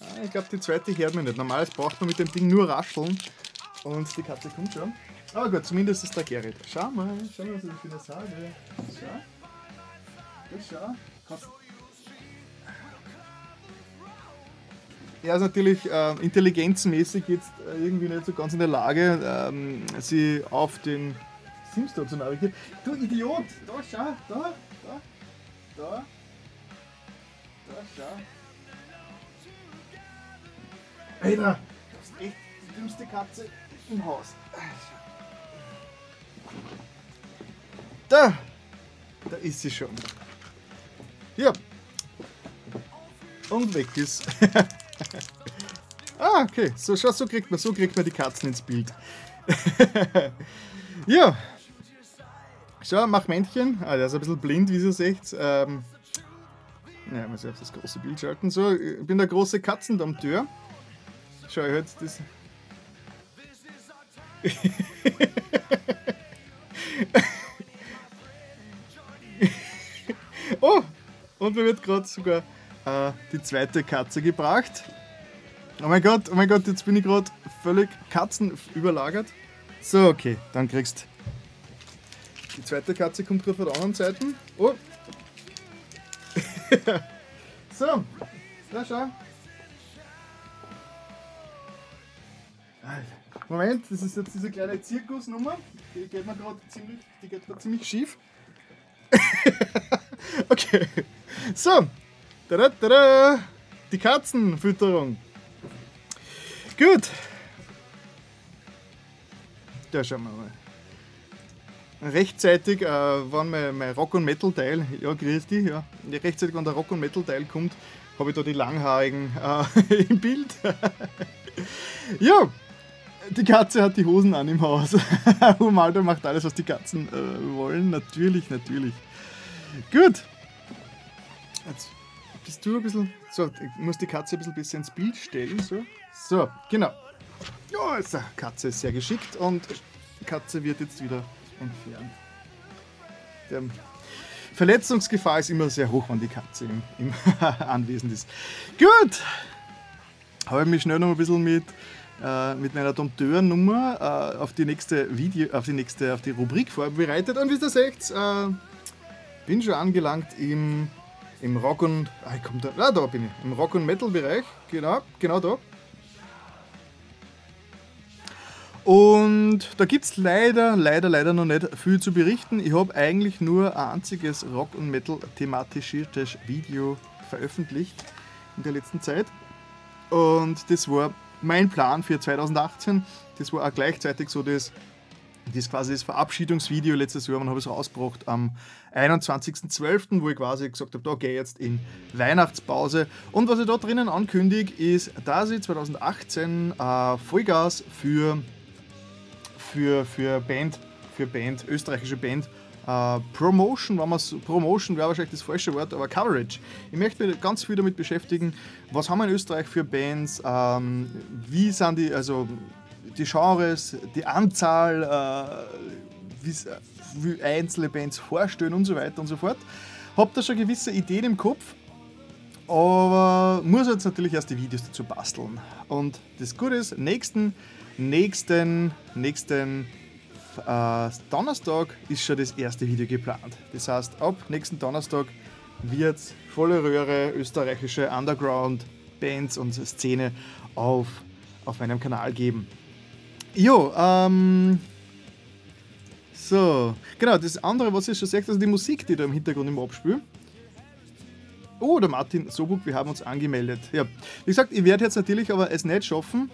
Ah, ich glaube, die zweite hört man nicht. Normalerweise braucht man mit dem Ding nur rascheln. Und die Katze kommt schon. Aber gut, zumindest ist der Gerrit. Schau mal, schau mal, was ich wieder sage. Schau. Das schau. Kannst Er ist natürlich äh, intelligenzmäßig jetzt äh, irgendwie nicht so ganz in der Lage, ähm, sie auf den Simstore zu navigieren. Du Idiot! Da, schau! Da! Da! Da! Da, schau! Peter! Du bist echt die dümmste Katze im Haus. Da! Da ist sie schon. Ja. Und weg ist. ah, okay. So, schau, so kriegt man, so kriegt man die Katzen ins Bild. ja. Schau, mach Männchen. Ah, der ist ein bisschen blind, wie ihr seht. Ähm, ja, muss ich auf das große Bild schalten. So, ich bin der große Katzendompteur. Schau, ich jetzt das. oh! Und mir wird gerade sogar äh, die zweite Katze gebracht. Oh mein Gott, oh mein Gott, jetzt bin ich gerade völlig Katzen überlagert. So, okay, dann kriegst Die zweite Katze kommt gerade von der anderen Seite. Oh! so, na schau. Moment, das ist jetzt diese kleine Zirkusnummer. Die geht mir gerade ziemlich, ziemlich schief. okay. So, Tada, tada, die Katzenfütterung. Gut. Da schauen wir mal. Rechtzeitig äh, wann mein, mein Rock- und Metal-Teil, ja, grüß dich, ja. Rechtzeitig, wenn der Rock- und Metal-Teil kommt, habe ich da die Langhaarigen äh, im Bild. ja, die Katze hat die Hosen an im Haus. Humaldo macht alles, was die Katzen äh, wollen. Natürlich, natürlich. Gut. Jetzt bist du ein bisschen. So, ich muss die Katze ein bisschen besser ins Bild stellen. So, so genau. Ja, also, Katze ist sehr geschickt und die Katze wird jetzt wieder entfernt. Der Verletzungsgefahr ist immer sehr hoch, wenn die Katze im, im anwesend ist. Gut, habe ich mich schnell noch ein bisschen mit, äh, mit meiner Dompteur-Nummer äh, auf die nächste Video, auf die nächste, auf die Rubrik vorbereitet. Und wie ihr seht, äh, bin schon angelangt im, im Rock und. Ah, ich da, ah, da bin ich. Im Rock- und Metal-Bereich. Genau, genau da. Und da gibt es leider, leider, leider noch nicht viel zu berichten. Ich habe eigentlich nur ein einziges Rock- und Metal-thematisiertes Video veröffentlicht in der letzten Zeit. Und das war mein Plan für 2018. Das war auch gleichzeitig so das, das quasi das Verabschiedungsvideo letztes Jahr. Man habe es rausgebracht am 21.12., wo ich quasi gesagt habe, da gehe ich jetzt in Weihnachtspause. Und was ich da drinnen ankündige, ist, dass ich 2018 äh, Vollgas für für, für Band, für Band, österreichische Band, Uh, Promotion, wenn man's, Promotion wäre wahrscheinlich das falsche Wort, aber Coverage. Ich möchte mich ganz viel damit beschäftigen, was haben wir in Österreich für Bands, ähm, wie sind die, also die Genres, die Anzahl, äh, wie einzelne Bands vorstellen und so weiter und so fort. Hab da schon gewisse Ideen im Kopf, aber muss jetzt natürlich erst die Videos dazu basteln. Und das Gute ist, nächsten nächsten, nächsten äh, Donnerstag ist schon das erste Video geplant. Das heißt, ab nächsten Donnerstag wird volle Röhre österreichische Underground-Bands und Szene auf, auf meinem Kanal geben. Jo, ähm, so, genau, das andere, was ich schon sagt, also die Musik, die da im Hintergrund im abspielt. Oh, der Martin Sobuk, wir haben uns angemeldet. Ja, wie gesagt, ich werde jetzt natürlich aber es nicht schaffen,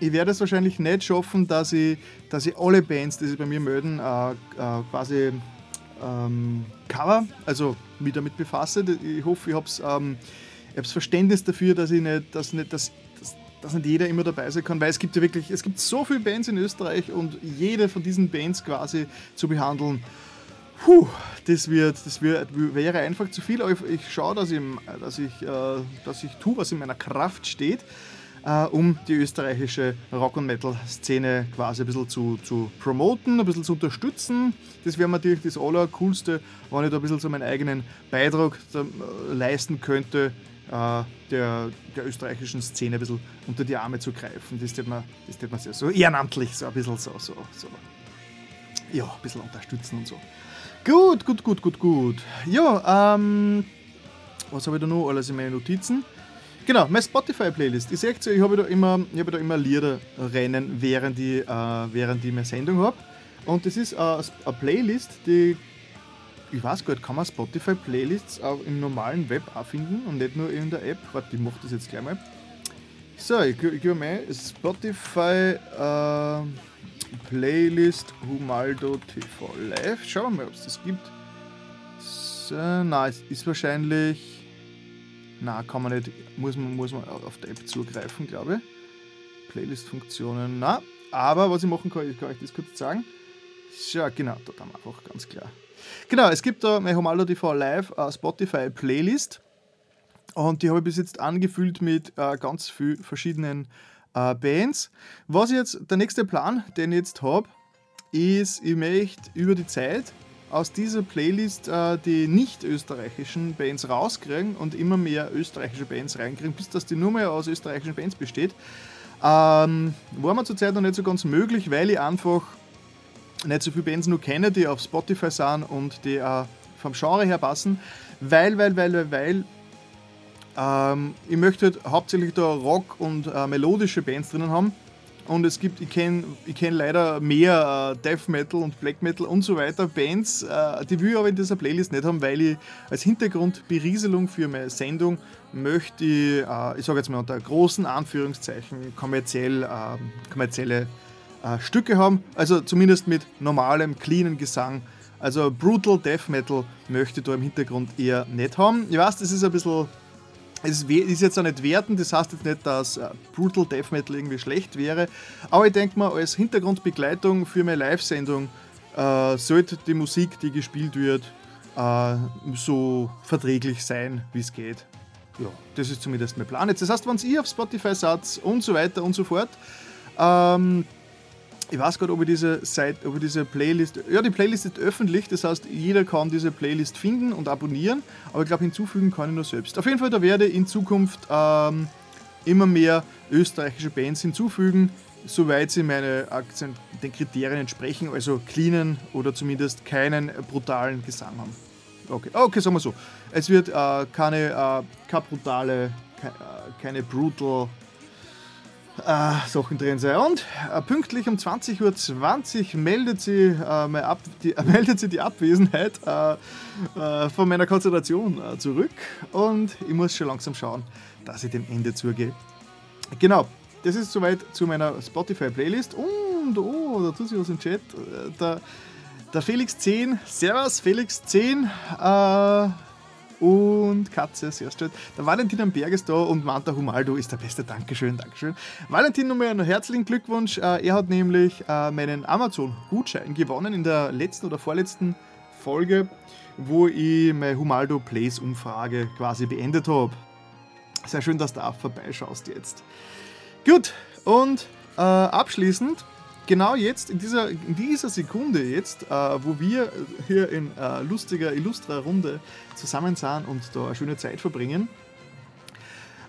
ich werde es wahrscheinlich nicht schaffen, dass ich, dass ich alle Bands, die sich bei mir melden, äh, äh, quasi ähm, cover, also mich damit befasse. Ich hoffe, ich habe ähm, das Verständnis dafür, dass ich nicht, dass nicht, dass, dass, nicht jeder immer dabei sein kann, weil es gibt ja wirklich, es gibt so viele Bands in Österreich und jede von diesen Bands quasi zu behandeln, Puh, das, wird, das wird, wäre einfach zu viel. Ich, ich schaue, dass ich, dass, ich, äh, dass ich tue, was in meiner Kraft steht äh, um die österreichische Rock- und Metal-Szene quasi ein bisschen zu, zu promoten, ein bisschen zu unterstützen. Das wäre natürlich das Allercoolste, wenn ich da ein bisschen so meinen eigenen Beitrag äh, leisten könnte, der, der österreichischen Szene ein bisschen unter die Arme zu greifen. Das tät man, das tät man sehr so ehrenamtlich, so ein bisschen so, so, so, ja, ein bisschen unterstützen und so. Gut, gut, gut, gut, gut. Ja, ähm, was habe ich da noch alles in meinen Notizen? Genau, meine Spotify-Playlist. Ich sehe ich habe da immer, ich habe da immer Lieder rennen, während ich, äh, während ich meine Sendung habe. Und das ist äh, eine Playlist, die ich weiß gar nicht, kann man Spotify-Playlists auch im normalen Web finden und nicht nur in der App? Warte, ich mache das jetzt gleich mal. So, ich, ich gebe mal Spotify äh, Playlist Humaldo TV Live. Schauen wir mal, ob es das gibt. So, nein, es ist wahrscheinlich na, kann man nicht, muss man, muss man auf der App zugreifen, glaube ich. Playlist-Funktionen, na. Aber was ich machen kann, ich kann euch das kurz sagen. Ja, genau, dort haben wir einfach ganz klar. Genau, es gibt da mein Homalo TV Live uh, Spotify Playlist. Und die habe ich bis jetzt angefüllt mit uh, ganz vielen verschiedenen uh, Bands. Was jetzt, der nächste Plan, den ich jetzt habe, ist, ich möchte über die Zeit aus dieser Playlist äh, die nicht österreichischen Bands rauskriegen und immer mehr österreichische Bands reinkriegen, bis das die nur mehr aus österreichischen Bands besteht. Ähm, war mir zurzeit noch nicht so ganz möglich, weil ich einfach nicht so viele Bands nur kenne, die auf Spotify sind und die auch vom Genre her passen. Weil, weil, weil, weil, weil ähm, ich möchte halt hauptsächlich da Rock und äh, melodische Bands drinnen haben und es gibt, ich kenne ich kenn leider mehr äh, Death Metal und Black Metal und so weiter Bands, äh, die will ich aber in dieser Playlist nicht haben, weil ich als Hintergrundberieselung für meine Sendung möchte ich, äh, ich sage jetzt mal unter großen Anführungszeichen, kommerziell, ähm, kommerzielle äh, Stücke haben, also zumindest mit normalem, cleanen Gesang. Also Brutal Death Metal möchte ich da im Hintergrund eher nicht haben. Ich weiß, das ist ein bisschen es ist jetzt auch nicht wertend, das heißt jetzt nicht, dass äh, Brutal Death Metal irgendwie schlecht wäre, aber ich denke mal, als Hintergrundbegleitung für meine Live-Sendung äh, sollte die Musik, die gespielt wird, äh, so verträglich sein, wie es geht. Ja, das ist zumindest mein Plan. Jetzt, das heißt, wenn ihr auf Spotify seid und so weiter und so fort, ähm, ich weiß gerade, ob ich diese Seite, ob ich diese Playlist, ja, die Playlist ist öffentlich, das heißt, jeder kann diese Playlist finden und abonnieren, aber ich glaube, hinzufügen kann ich nur selbst. Auf jeden Fall, da werde ich in Zukunft ähm, immer mehr österreichische Bands hinzufügen, soweit sie meine den Kriterien entsprechen, also cleanen oder zumindest keinen brutalen Gesang haben. Okay, okay sagen wir so. Es wird äh, keine, äh, keine brutale, keine, äh, keine brutal äh, Sachen drin sein. Und äh, pünktlich um 20.20 Uhr 20 meldet, sie, äh, Ab die, meldet sie die Abwesenheit äh, äh, von meiner Konzentration äh, zurück und ich muss schon langsam schauen, dass ich dem Ende zugehe. Genau, das ist soweit zu meiner Spotify-Playlist. Und, oh, da tut sich was im Chat. Der, der Felix 10, Servus Felix 10, und Katze, sehr schön. Der Valentin am Berg ist da und Manta Humaldo ist der Beste. Dankeschön, Dankeschön. Valentin, nochmal einen herzlichen Glückwunsch. Äh, er hat nämlich äh, meinen Amazon-Gutschein gewonnen in der letzten oder vorletzten Folge, wo ich meine Humaldo Plays-Umfrage quasi beendet habe. Sehr schön, dass du auch vorbeischaust jetzt. Gut, und äh, abschließend genau jetzt, in dieser, in dieser Sekunde jetzt, äh, wo wir hier in äh, lustiger, illustrer Runde zusammen sind und da eine schöne Zeit verbringen,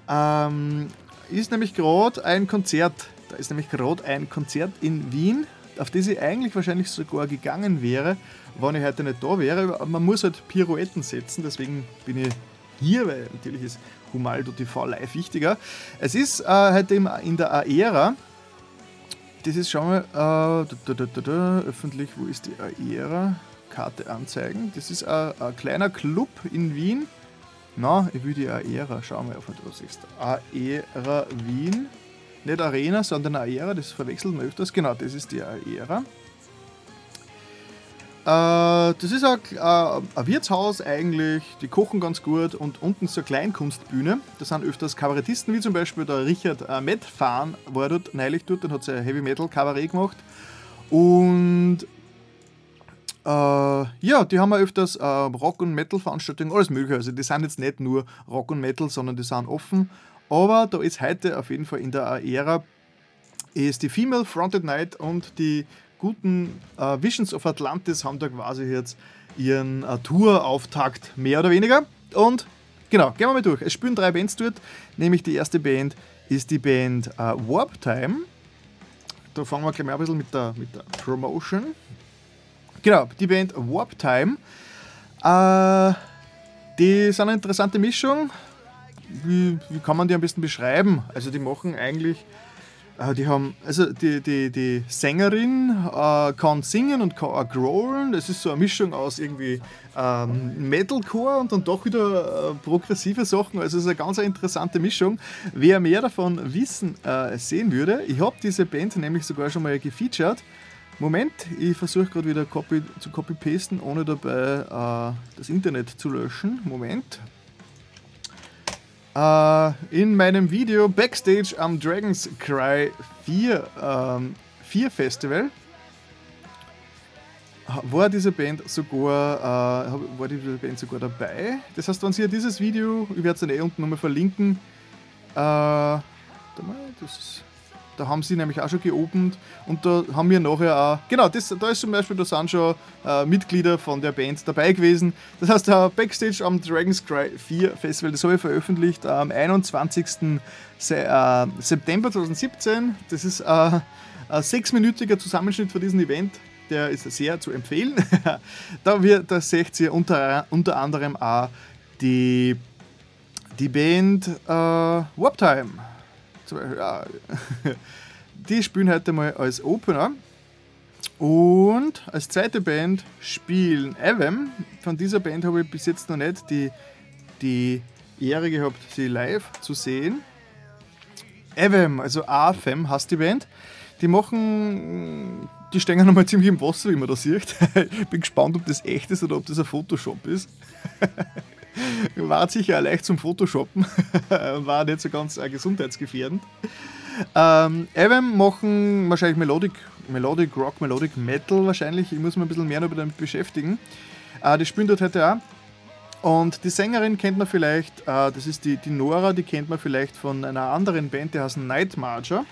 ähm, ist nämlich gerade ein Konzert. Da ist nämlich gerade ein Konzert in Wien, auf das ich eigentlich wahrscheinlich sogar gegangen wäre, wenn ich heute nicht da wäre. Man muss halt Pirouetten setzen, deswegen bin ich hier, weil natürlich ist Humaldo TV live wichtiger. Es ist äh, heute in der Aera das ist schon mal äh, da, da, da, öffentlich, wo ist die Aera? Karte anzeigen. Das ist ein, ein kleiner Club in Wien. Na, ich will die Aera, wir, ob du das siehst. Aera Wien. Nicht Arena, sondern Aera, das verwechselt man öfters. Genau, das ist die Aera. Äh, das ist ein, äh, ein, Wirtshaus eigentlich, die kochen ganz gut und unten ist eine Kleinkunstbühne. Da sind öfters Kabarettisten, wie zum Beispiel der Richard äh, Metfahn war dort neulich dort und hat sein Heavy Metal Kabarett gemacht. Und äh, ja, die haben ja öfters äh, Rock- und Metal-Veranstaltungen, alles mögliche. Also die sind jetzt nicht nur Rock und Metal, sondern die sind offen. Aber da ist heute auf jeden Fall in der Ära ist die Female Fronted Night und die guten äh, Visions of Atlantis haben da quasi jetzt ihren äh, Tour-Auftakt mehr oder weniger. Und genau, gehen wir mal durch. Es spielen drei Bands dort, nämlich die erste Band ist die Band äh, Warp Time. Da fangen wir gleich mal ein bisschen mit der, mit der Promotion. Genau, die Band Warp Time. Äh, die sind eine interessante Mischung. Wie, wie kann man die am besten beschreiben? Also die machen eigentlich die haben, also die, die, die Sängerin äh, kann singen und kann auch growlen. Das ist so eine Mischung aus irgendwie ähm, Metalcore und dann doch wieder äh, progressive Sachen. Also es ist eine ganz interessante Mischung. Wer mehr davon wissen äh, sehen würde, ich habe diese Band nämlich sogar schon mal gefeatured. Moment, ich versuche gerade wieder copy, zu copy-pasten, ohne dabei äh, das Internet zu löschen. Moment. Uh, in meinem Video Backstage am Dragon's Cry 4, ähm, 4 Festival war diese Band sogar, äh, war diese Band sogar dabei. Das heißt, wenn Sie dieses Video, ich werde es dann eh unten nochmal verlinken, äh, das ist da haben sie nämlich auch schon geopend und da haben wir nachher auch, genau, das, da ist zum Beispiel, da sind schon äh, Mitglieder von der Band dabei gewesen. Das heißt, der Backstage am Dragon's Cry 4 Festival, das habe ich veröffentlicht am 21. Se äh, September 2017. Das ist äh, ein sechsminütiger Zusammenschnitt von diesem Event. Der ist sehr zu empfehlen. da, wird, da seht ihr unter, unter anderem auch die, die Band äh, Warp Time ja, die spielen heute mal als Opener. Und als zweite Band spielen Avem. Von dieser Band habe ich bis jetzt noch nicht die, die Ehre gehabt, sie live zu sehen. Avem, also AFM heißt die Band. Die machen, die stehen nochmal ziemlich im Wasser, wie man das sieht. Ich bin gespannt, ob das echt ist oder ob das ein Photoshop ist. War sicher leicht zum Photoshoppen war nicht so ganz äh, gesundheitsgefährdend. Ähm, Avem machen wahrscheinlich Melodic, Melodic Rock, Melodic Metal wahrscheinlich. Ich muss mich ein bisschen mehr damit beschäftigen. Äh, die spielen dort heute auch. Und die Sängerin kennt man vielleicht, äh, das ist die, die Nora, die kennt man vielleicht von einer anderen Band, die heißt Night Marcher.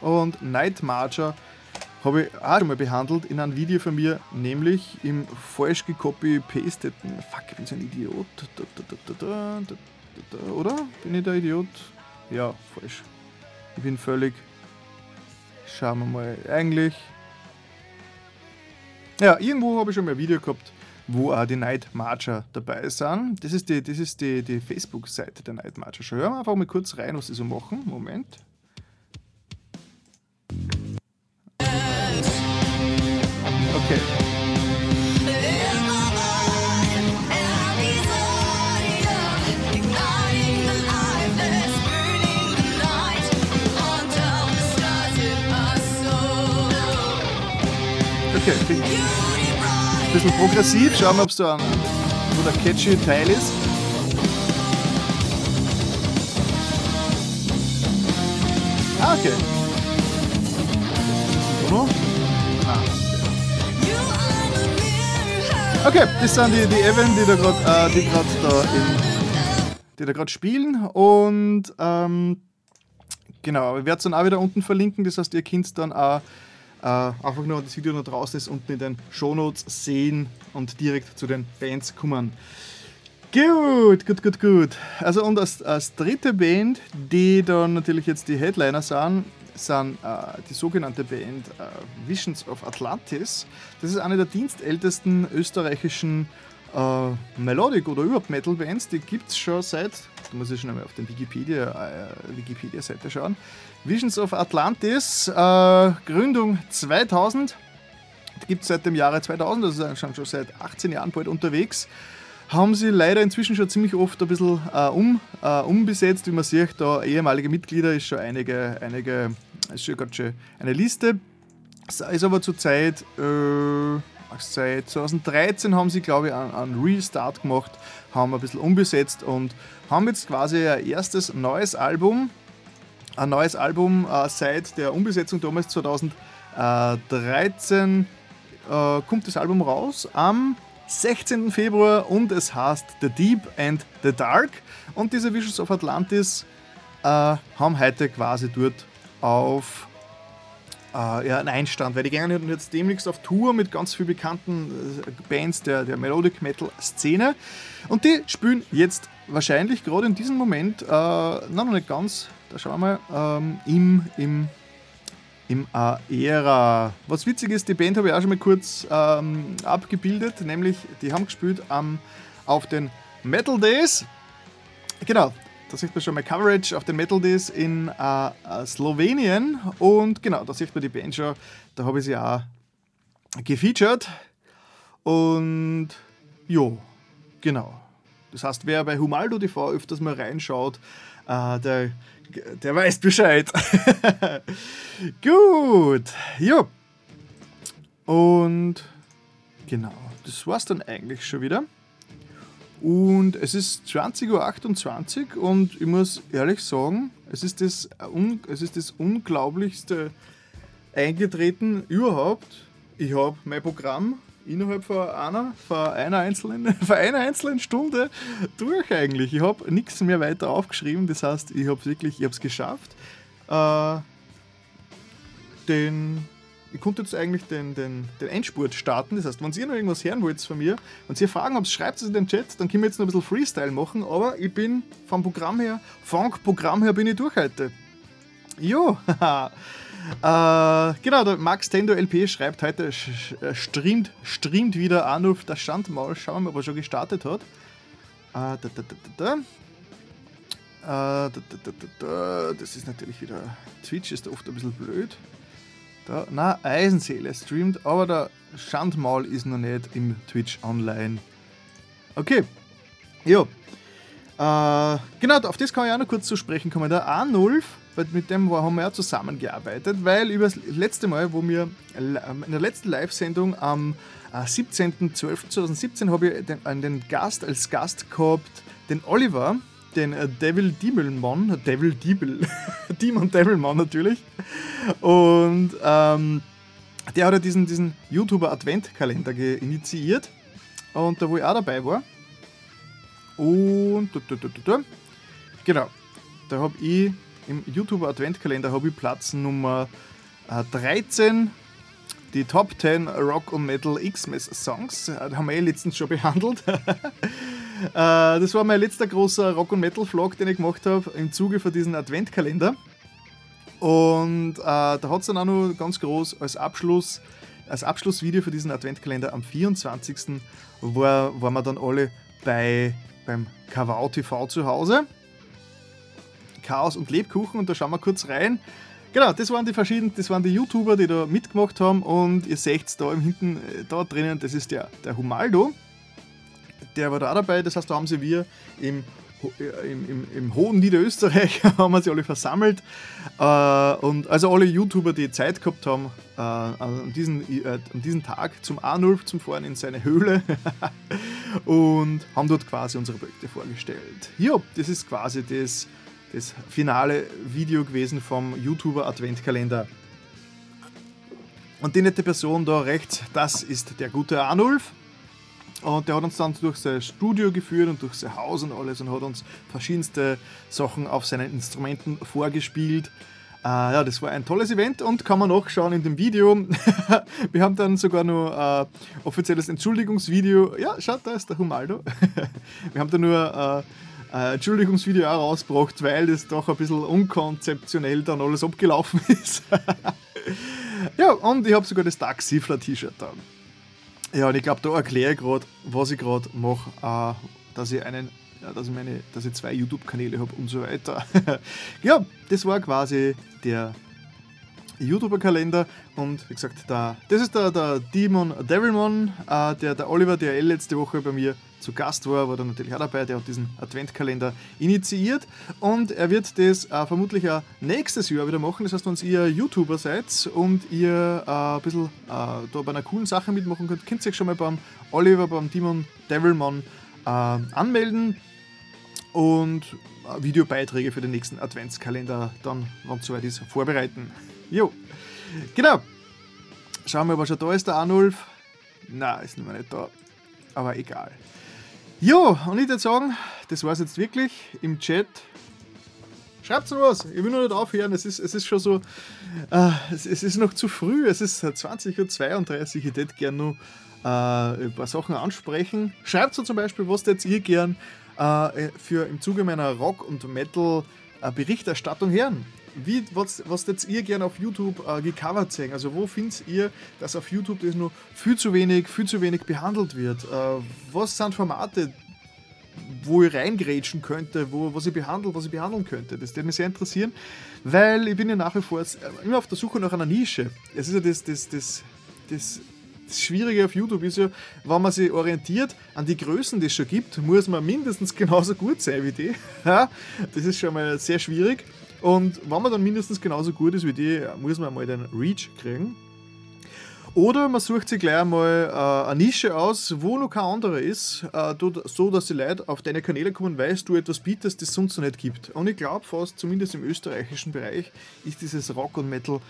Und Night Marcher habe ich auch schon mal behandelt in einem Video von mir, nämlich im falsch gecopy-pasteten. Fuck, ich bin so ein Idiot. Da, da, da, oder? Bin ich der Idiot? Ja, falsch. Ich bin völlig. Schauen wir mal. Eigentlich. Ja, irgendwo habe ich schon mal ein Video gehabt, wo auch die Night Marcher dabei sind. Das ist die, die, die Facebook-Seite der Night Marcher. Schauen wir einfach mal kurz rein, was sie so machen. Moment. Okay. Ein bisschen progressiv. Schauen wir, ob es da ein oder catchy Teil ist. Ah, okay. Oder? Okay, das sind die, die Evan, die da gerade äh, da in, die da gerade spielen und ähm, genau, ich werde es dann auch wieder unten verlinken, das heißt, ihr könnt dann auch äh, einfach nur das Video noch draußen ist, unten in den Shownotes sehen und direkt zu den Bands kommen. Gut, gut, gut, gut. Also und als, als dritte Band, die dann natürlich jetzt die Headliner sind, sind äh, die sogenannte Band äh, Visions of Atlantis. Das ist eine der dienstältesten österreichischen äh, Melodic oder überhaupt Metal Bands. Die gibt es schon seit, da muss ich schon einmal auf Wikipedia, äh, Wikipedia-Seite schauen. Visions of Atlantis, äh, Gründung 2000, gibt es seit dem Jahre 2000, also sind schon seit 18 Jahren bald unterwegs. Haben sie leider inzwischen schon ziemlich oft ein bisschen äh, um, äh, umbesetzt, wie man sieht, da ehemalige Mitglieder ist schon einige, einige ist schon schön eine Liste. Es ist aber zurzeit, äh, seit 2013 haben sie, glaube ich, einen, einen Restart gemacht, haben ein bisschen umbesetzt und haben jetzt quasi ein erstes neues Album, ein neues Album äh, seit der Umbesetzung damals 2013 äh, kommt das Album raus am 16. Februar und es heißt The Deep and the Dark. Und diese Visions of Atlantis äh, haben heute quasi dort auf äh, ja, einen Einstand, weil die gehen jetzt demnächst auf Tour mit ganz vielen bekannten äh, Bands der, der Melodic Metal Szene. Und die spielen jetzt wahrscheinlich gerade in diesem Moment, äh, noch nicht ganz, da schauen wir mal, ähm, im, im im Aera. Was witzig ist, die Band habe ich auch schon mal kurz ähm, abgebildet, nämlich die haben gespielt ähm, auf den Metal Days. Genau, da sieht man schon mal Coverage auf den Metal Days in äh, äh, Slowenien und genau, da sieht man die Band schon, da habe ich sie auch gefeatured und jo, genau. Das heißt, wer bei Humaldo TV öfters mal reinschaut, äh, der der weiß Bescheid. Gut, ja. Und genau, das war's dann eigentlich schon wieder. Und es ist 20.28 Uhr und ich muss ehrlich sagen, es ist das, es ist das Unglaublichste eingetreten überhaupt. Ich habe mein Programm innerhalb von einer, von einer, einzelnen, von einer einzelnen Stunde durch eigentlich. Ich habe nichts mehr weiter aufgeschrieben, das heißt, ich habe es wirklich, ich geschafft. Äh, den, ich konnte jetzt eigentlich den, den, den Endspurt starten, das heißt, wenn ihr noch irgendwas hören wollt von mir, wenn ihr Fragen habt, schreibt es in den Chat, dann können wir jetzt noch ein bisschen Freestyle machen, aber ich bin vom Programm her, Funk-Programm her bin ich durch heute. Jo, haha. Äh, genau, der Max Tendo LP schreibt heute, äh, streamt, streamt wieder Arnulf das Standmaul. Schauen wir mal, ob er schon gestartet hat. Äh, da, da, da, da, da. Äh, das ist natürlich wieder. Twitch ist oft ein bisschen blöd. Da, na, Eisenseele streamt, aber der Schandmaul ist noch nicht im Twitch online. Okay. Jo. Äh, genau, auf das kann ich auch noch kurz zu sprechen kommen. Der A0 mit dem haben wir ja zusammengearbeitet, weil über das letzte Mal, wo wir in der letzten Live-Sendung am 17.12.2017 habe ich den, den Gast als Gast gehabt, den Oliver, den äh, Devil Diemelmann, Devil Diebel, Demon Devilmann natürlich. Und ähm, der hat ja diesen, diesen YouTuber Adventkalender initiiert und da wo ich auch dabei war. Und genau, da habe ich im YouTuber Adventkalender habe ich Platz Nummer äh, 13 die Top 10 Rock und Metal Xmas Songs. Äh, die haben wir eh letztens schon behandelt. Äh, das war mein letzter großer Rock und Metal Vlog, den ich gemacht habe im Zuge von diesem Adventkalender. Und äh, da hat es dann auch noch ganz groß als Abschluss, als Abschlussvideo für diesen Adventkalender am 24. war, waren wir dann alle bei, beim Kavau TV zu Hause. Chaos und Lebkuchen und da schauen wir kurz rein. Genau, das waren die verschiedenen, das waren die YouTuber, die da mitgemacht haben und ihr seht da im hinten, äh, da drinnen, das ist der, der Humaldo. Der war da auch dabei, das heißt, da haben sie wir im, äh, im, im, im hohen Niederösterreich haben wir sie alle versammelt. Äh, und also alle YouTuber, die Zeit gehabt haben, an, diesen, an diesem Tag zum Arnulf zum Fahren in seine Höhle und haben dort quasi unsere Projekte vorgestellt. Ja, das ist quasi das das finale Video gewesen vom YouTuber Adventkalender. Und die nette Person da rechts, das ist der gute Arnulf. Und der hat uns dann durch sein Studio geführt und durch sein Haus und alles und hat uns verschiedenste Sachen auf seinen Instrumenten vorgespielt. Äh, ja, das war ein tolles Event und kann man nachschauen in dem Video. Wir haben dann sogar noch äh, offizielles Entschuldigungsvideo. Ja, schaut, da ist der Humaldo. Wir haben da nur äh, äh, Entschuldigungsvideo auch rausgebracht, weil das doch ein bisschen unkonzeptionell dann alles abgelaufen ist. ja, und ich habe sogar das Dark T-Shirt da. Ja, und ich glaube, da erkläre ich gerade, was ich gerade mache, äh, dass ich einen ja, dass, ich meine, dass ich zwei YouTube-Kanäle habe und so weiter. ja, das war quasi der YouTuber-Kalender und wie gesagt, der, das ist der, der Demon Devilmon, äh, der, der Oliver DRL letzte Woche bei mir zu Gast war, war da natürlich auch dabei, der hat diesen Adventkalender initiiert und er wird das äh, vermutlich auch nächstes Jahr wieder machen. Das heißt, wenn ihr YouTuber seid und ihr äh, ein bisschen äh, da bei einer coolen Sache mitmachen könnt, könnt ihr euch schon mal beim Oliver, beim Demon Devilmon äh, anmelden und äh, Videobeiträge für den nächsten Adventskalender dann, wenn es soweit ist, vorbereiten. Jo, genau. Schauen wir, ob er schon da ist, der Arnulf. Na, ist nicht mehr nicht da. Aber egal. Jo, und ich würde sagen, das war es jetzt wirklich im Chat. Schreibt noch was, ich will noch nicht aufhören, es ist, es ist schon so, äh, es, es, ist noch zu früh, es ist 20.32 Uhr, ich hätte gerne noch äh, ein paar Sachen ansprechen. Schreibt so zum Beispiel, was jetzt ihr gern äh, für im Zuge meiner Rock- und Metal-Berichterstattung hören wie, was, was jetzt ihr gerne auf YouTube äh, gecovert sehen? Also wo findet ihr, dass auf YouTube das nur viel zu wenig, viel zu wenig behandelt wird? Äh, was sind Formate, wo ich reingrätschen könnte, wo, was ich behandelt, was ich behandeln könnte? Das würde mich sehr interessieren, weil ich bin ja nach wie vor immer auf der Suche nach einer Nische. Es ist ja das, das, das, das das Schwierige auf YouTube ist ja, wenn man sich orientiert an die Größen, die es schon gibt, muss man mindestens genauso gut sein wie die. das ist schon mal sehr schwierig. Und wenn man dann mindestens genauso gut ist wie die, muss man mal den Reach kriegen. Oder man sucht sich gleich mal äh, eine Nische aus, wo noch kein anderer ist, äh, so dass die Leute auf deine Kanäle kommen, weil du etwas bietest, das es sonst noch nicht gibt. Und ich glaube fast, zumindest im österreichischen Bereich, ist dieses Rock und Metal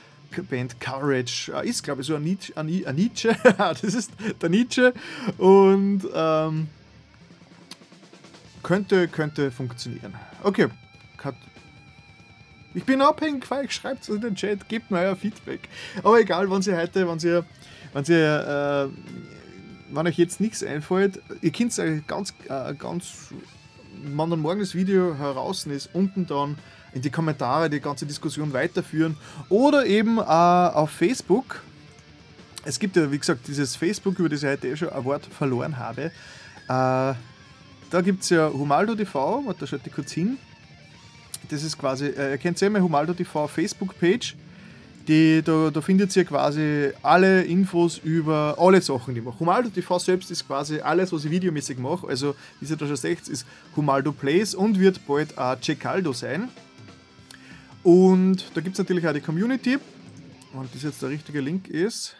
Band Courage, äh, ist glaube ich so ein Nietzsche, ein Nietzsche. das ist der Nietzsche und ähm, könnte, könnte funktionieren. Okay, ich bin abhängig, weil schreibt es in den Chat, gebt mir euer Feedback. Aber egal, wenn Sie heute, wenn Sie, wenn Sie, äh, wenn euch jetzt nichts einfällt, ihr könnt es ganz, äh, ganz, wenn dann morgen das Video heraus ist, unten dann in die Kommentare die ganze Diskussion weiterführen oder eben äh, auf Facebook. Es gibt ja, wie gesagt, dieses Facebook, über das ich heute eh schon ein Wort verloren habe. Äh, da gibt es ja Humaldo TV, da schaut ihr kurz hin das ist quasi, äh, ihr kennt ja immer Humaldo TV Facebook-Page. Die, da, da findet ihr quasi alle Infos über alle Sachen, die ich mache. Humaldo TV selbst ist quasi alles, was ich videomäßig mache. Also, wie ihr da schon seht, ist Humaldo Plays und wird bald auch Cecaldo sein. Und da gibt es natürlich auch die Community. Und das jetzt der richtige Link ist.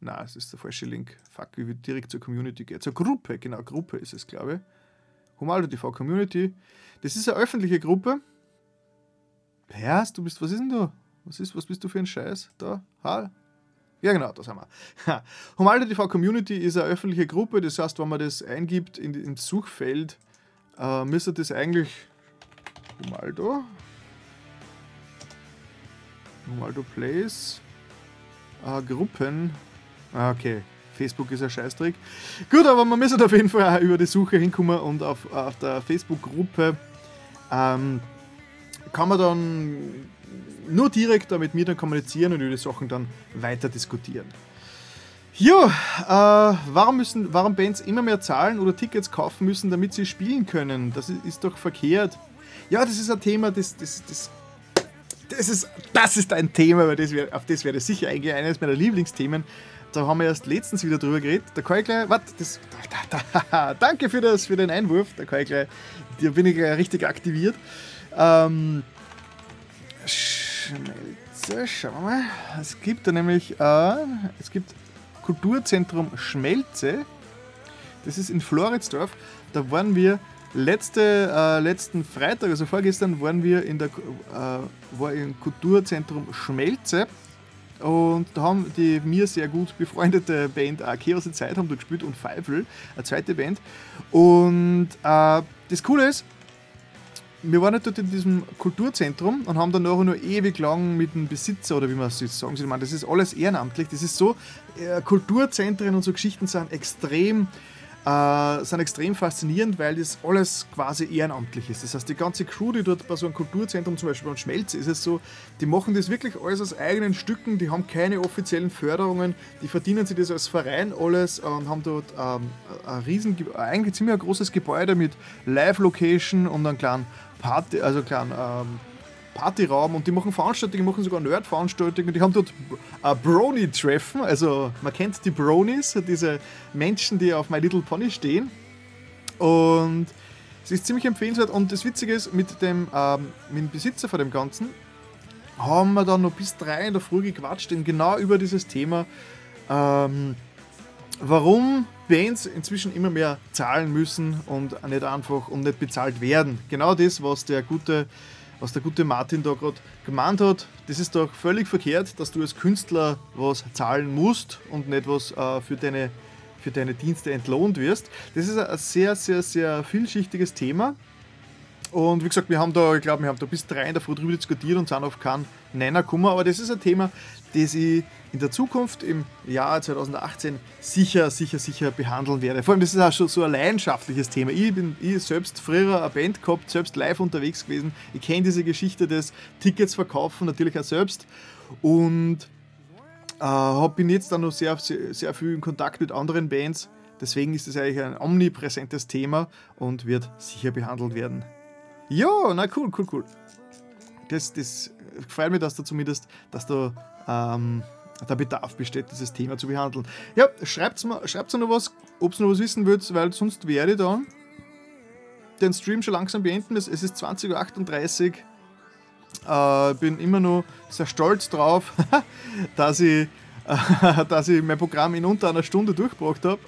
Na, es ist der falsche Link. Fuck, wie wird direkt zur Community gehen. Zur Gruppe, genau, Gruppe ist es, glaube ich. Humaldo TV Community. Das ist eine öffentliche Gruppe. Herrs, du bist, was ist denn du? Was, ist, was bist du für ein Scheiß? Da? Ha? Ja, genau, das haben wir. Humaldo TV Community ist eine öffentliche Gruppe, das heißt, wenn man das eingibt in, ins Suchfeld, äh, müsste das eigentlich Humaldo, Humaldo Plays, äh, Gruppen. Ah, okay, Facebook ist ein Scheißtrick. Gut, aber man müsste auf jeden Fall auch über die Suche hinkommen und auf, auf der Facebook-Gruppe ähm, kann man dann nur direkt mit mir dann kommunizieren und über die Sachen dann weiter diskutieren. Ja, äh, warum müssen, warum Bands immer mehr zahlen oder Tickets kaufen müssen, damit sie spielen können? Das ist, doch verkehrt. Ja, das ist ein Thema, das, das, das, das, ist, das ist ein Thema, auf das werde ich sicher eingehen, eines meiner Lieblingsthemen. Da haben wir erst letztens wieder drüber geredet. Da kann warte, das, da, da, da, danke für, das, für den Einwurf. Da kann da bin ich gleich richtig aktiviert. Ähm, Schmelze, schauen wir mal. Es gibt da nämlich, äh, es gibt Kulturzentrum Schmelze. Das ist in Floridsdorf. Da waren wir letzte, äh, letzten Freitag, also vorgestern, waren wir in der äh, war im Kulturzentrum Schmelze. Und da haben die mir sehr gut befreundete Band äh, Chaos Zeit haben da gespielt und Pfeifel, eine zweite Band. Und äh, das Coole ist, wir waren dort in diesem Kulturzentrum und haben dann nachher nur ewig lang mit dem Besitzer oder wie man es jetzt sagen soll, das ist alles ehrenamtlich. Das ist so, äh, Kulturzentren und so Geschichten sind extrem, äh, sind extrem faszinierend, weil das alles quasi ehrenamtlich ist. Das heißt, die ganze Crew, die dort bei so einem Kulturzentrum, zum Beispiel beim Schmelz, ist es so, die machen das wirklich alles aus eigenen Stücken, die haben keine offiziellen Förderungen, die verdienen sich das als Verein alles und haben dort ähm, ein riesen, eigentlich ziemlich ein großes Gebäude mit Live-Location und einem kleinen Party, also kleinen ähm, Partyraum und die machen Veranstaltungen, die machen sogar Nerd-Veranstaltungen. Die haben dort ein Brony-Treffen, also man kennt die Bronies, diese Menschen, die auf My Little Pony stehen. Und es ist ziemlich empfehlenswert und das Witzige ist, mit dem, ähm, mit dem Besitzer von dem Ganzen haben wir dann noch bis drei in der Früh gequatscht, denn genau über dieses Thema, ähm, warum Bands inzwischen immer mehr zahlen müssen und nicht einfach und nicht bezahlt werden. Genau das, was der gute, was der gute Martin da gerade gemeint hat, das ist doch völlig verkehrt, dass du als Künstler was zahlen musst und nicht was äh, für, deine, für deine Dienste entlohnt wirst. Das ist ein sehr, sehr, sehr vielschichtiges Thema. Und wie gesagt, wir haben da, ich glaube, wir haben da bis drei in der Früh drüber diskutiert und sind auf keinen Nenner gekommen. Aber das ist ein Thema, das ich in der Zukunft im Jahr 2018 sicher, sicher, sicher behandeln werde. Vor allem, das ist auch schon so ein leidenschaftliches Thema. Ich bin ich selbst früher eine Band gehabt, selbst live unterwegs gewesen. Ich kenne diese Geschichte des Tickets verkaufen natürlich auch selbst und äh, bin jetzt dann noch sehr, sehr, sehr viel in Kontakt mit anderen Bands. Deswegen ist es eigentlich ein omnipräsentes Thema und wird sicher behandelt werden. Ja, na cool, cool, cool. Das, das freut mich, dass du zumindest, dass du ähm, der Bedarf besteht, dieses Thema zu behandeln. Ja, schreibt mir, schreibt's noch was, ob ihr noch was wissen wollt, weil sonst werde ich dann den Stream schon langsam beenden. Es, ist 20.38 Uhr. Äh, bin immer noch sehr stolz drauf, dass, ich, äh, dass ich mein Programm in unter einer Stunde durchgebracht habe.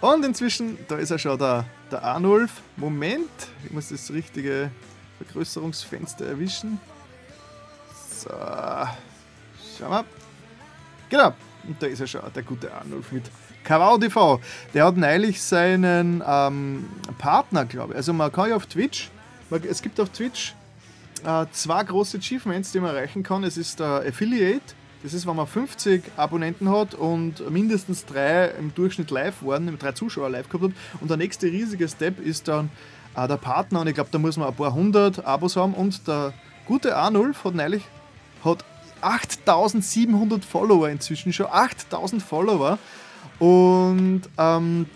Und inzwischen, da ist er schon der, der Arnulf. Moment, ich muss das richtige Vergrößerungsfenster erwischen. So, schauen wir. Genau, und da ist er schon, der gute Arnulf mit Kavau TV. Der hat neulich seinen ähm, Partner, glaube ich. Also man kann ja auf Twitch, es gibt auf Twitch äh, zwei große Achievements, die man erreichen kann. Es ist der Affiliate, das ist, wenn man 50 Abonnenten hat und mindestens drei im Durchschnitt live waren, drei Zuschauer live gehabt hat. Und der nächste riesige Step ist dann äh, der Partner und ich glaube, da muss man ein paar hundert Abos haben und der gute Arnulf hat neulich hat 8700 Follower inzwischen schon. 8000 Follower. Und ähm,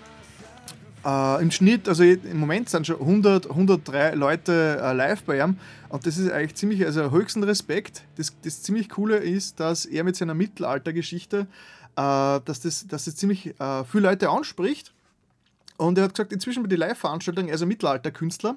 äh, im Schnitt, also im Moment sind schon 100, 103 Leute äh, live bei ihm. Und das ist eigentlich ziemlich, also höchsten Respekt. Das, das ziemlich Coole ist, dass er mit seiner Mittelaltergeschichte, äh, dass, das, dass das ziemlich äh, viele Leute anspricht. Und er hat gesagt, inzwischen bei den Live-Veranstaltungen, er ein Mittelalterkünstler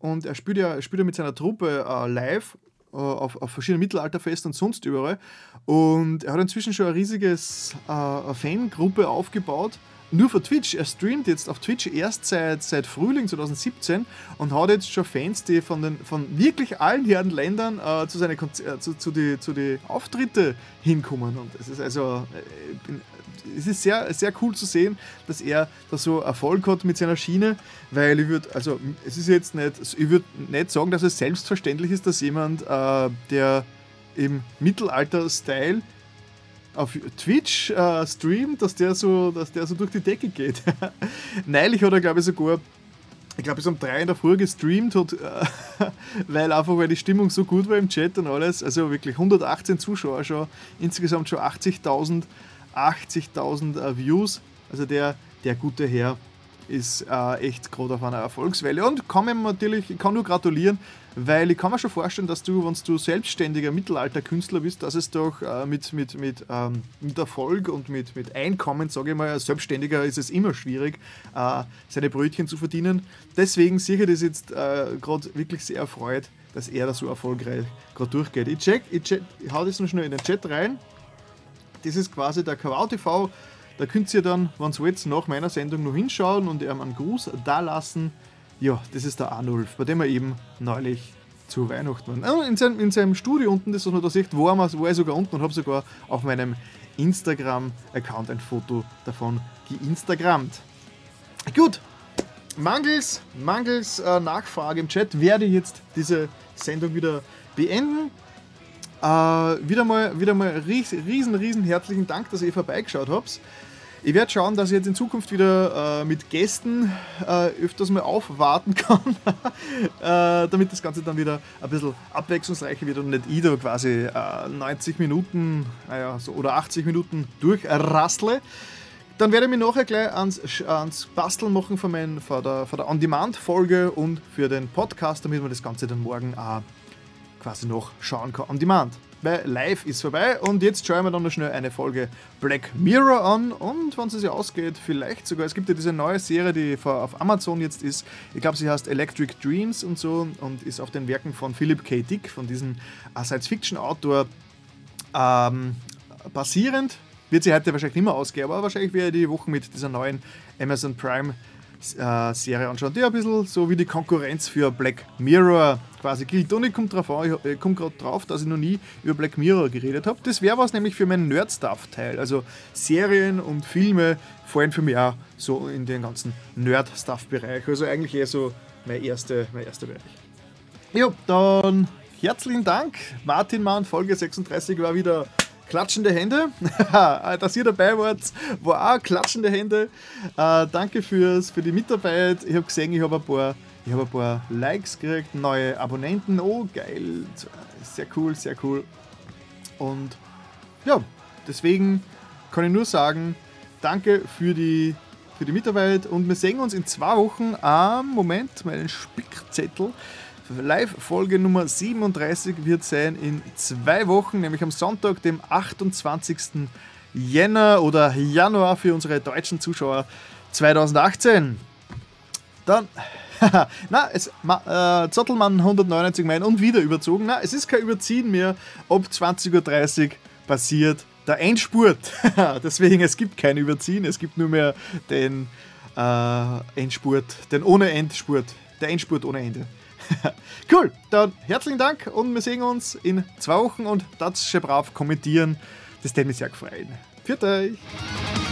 und er spielt ja, spielt ja mit seiner Truppe äh, live äh, auf, auf verschiedenen Mittelalterfesten und sonst überall. Und er hat inzwischen schon eine riesiges äh, Fangruppe aufgebaut. Nur für Twitch. Er streamt jetzt auf Twitch erst seit, seit Frühling 2017 und hat jetzt schon Fans, die von, den, von wirklich allen Herren Ländern äh, zu Konzer äh, zu, zu die, zu die Auftritte hinkommen. Und es ist also, äh, bin es ist sehr, sehr cool zu sehen, dass er da so Erfolg hat mit seiner Schiene, weil ich würde, also es ist jetzt nicht, ich würde nicht sagen, dass es selbstverständlich ist, dass jemand, äh, der im Mittelalter-Style auf Twitch äh, streamt, dass der, so, dass der so durch die Decke geht. Neulich hat er, glaube ich, sogar ich glaube, es um drei in der Früh gestreamt hat, weil einfach weil die Stimmung so gut war im Chat und alles. Also wirklich 118 Zuschauer schon, insgesamt schon 80.000 80.000 äh, Views. Also der, der gute Herr ist äh, echt gerade auf einer Erfolgswelle und kann mir natürlich, ich kann nur gratulieren, weil ich kann mir schon vorstellen, dass du, wenn du selbstständiger Mittelalterkünstler bist, dass es doch äh, mit, mit, mit, ähm, mit Erfolg und mit, mit Einkommen, sage ich mal, als Selbstständiger ist es immer schwierig, äh, seine Brötchen zu verdienen. Deswegen ich das jetzt äh, gerade wirklich sehr erfreut, dass er da so erfolgreich gerade durchgeht. Ich check, ich, check, ich hau das noch schnell in den Chat rein. Das ist quasi der Kawau TV. Da könnt ihr dann, wenn ihr jetzt nach meiner Sendung noch hinschauen und ihm einen Gruß da lassen. Ja, das ist der Arnulf, bei dem er eben neulich zu Weihnachten war. In seinem, in seinem Studio unten, das was man da sieht, war, war ich sogar unten und habe sogar auf meinem Instagram-Account ein Foto davon geinstagrammt. Gut, mangels, mangels äh, Nachfrage im Chat werde ich jetzt diese Sendung wieder beenden. Äh, wieder mal, wieder mal riesen, riesen herzlichen Dank, dass ihr vorbeigeschaut habt. Ich werde schauen, dass ich jetzt in Zukunft wieder äh, mit Gästen äh, öfters mal aufwarten kann, äh, damit das Ganze dann wieder ein bisschen abwechslungsreicher wird und nicht ich da quasi 90 äh, Minuten naja, so, oder 80 Minuten durchrassle. Dann werde ich mich nachher gleich ans, ans Basteln machen von, mein, von der, der On-Demand-Folge und für den Podcast, damit wir das Ganze dann morgen auch quasi noch schauen kann on demand. Weil live ist vorbei und jetzt schauen wir dann noch schnell eine Folge Black Mirror an und wenn es sich ausgeht, vielleicht sogar, es gibt ja diese neue Serie, die auf Amazon jetzt ist, ich glaube sie heißt Electric Dreams und so und ist auf den Werken von Philip K. Dick, von diesem äh, Science-Fiction-Autor ähm, basierend. Wird sie heute wahrscheinlich nicht mehr ausgehen, aber wahrscheinlich werde ich die Woche mit dieser neuen Amazon Prime äh, Serie anschauen, die ein bisschen so wie die Konkurrenz für Black Mirror quasi gilt. Und ich komme komm gerade drauf, dass ich noch nie über Black Mirror geredet habe. Das wäre was nämlich für meinen Nerd-Stuff-Teil. Also Serien und Filme fallen für mich auch so in den ganzen Nerd-Stuff-Bereich. Also eigentlich eher so mein, erste, mein erster Bereich. Ja, dann herzlichen Dank. Martin Mann, Folge 36 war wieder klatschende Hände. Dass ihr dabei wart, war auch klatschende Hände. Äh, danke fürs, für die Mitarbeit. Ich habe gesehen, ich habe ein paar habe ein paar Likes gekriegt, neue Abonnenten. Oh, geil. Sehr cool, sehr cool. Und ja, deswegen kann ich nur sagen, danke für die, für die Mitarbeit und wir sehen uns in zwei Wochen am Moment, meinen Spickzettel. Live-Folge Nummer 37 wird sein in zwei Wochen, nämlich am Sonntag, dem 28. Jänner oder Januar für unsere deutschen Zuschauer 2018. Dann, na, es, äh, Zottelmann 199 Meilen und wieder überzogen. Na, es ist kein Überziehen mehr. Ab 20.30 Uhr passiert der Endspurt. Deswegen, es gibt kein Überziehen, es gibt nur mehr den äh, Endspurt, den ohne Endspurt, der Endspurt ohne Ende. cool, dann herzlichen Dank und wir sehen uns in zwei Wochen und das schon brav kommentieren. Das würde mich sehr gefreut. Für euch!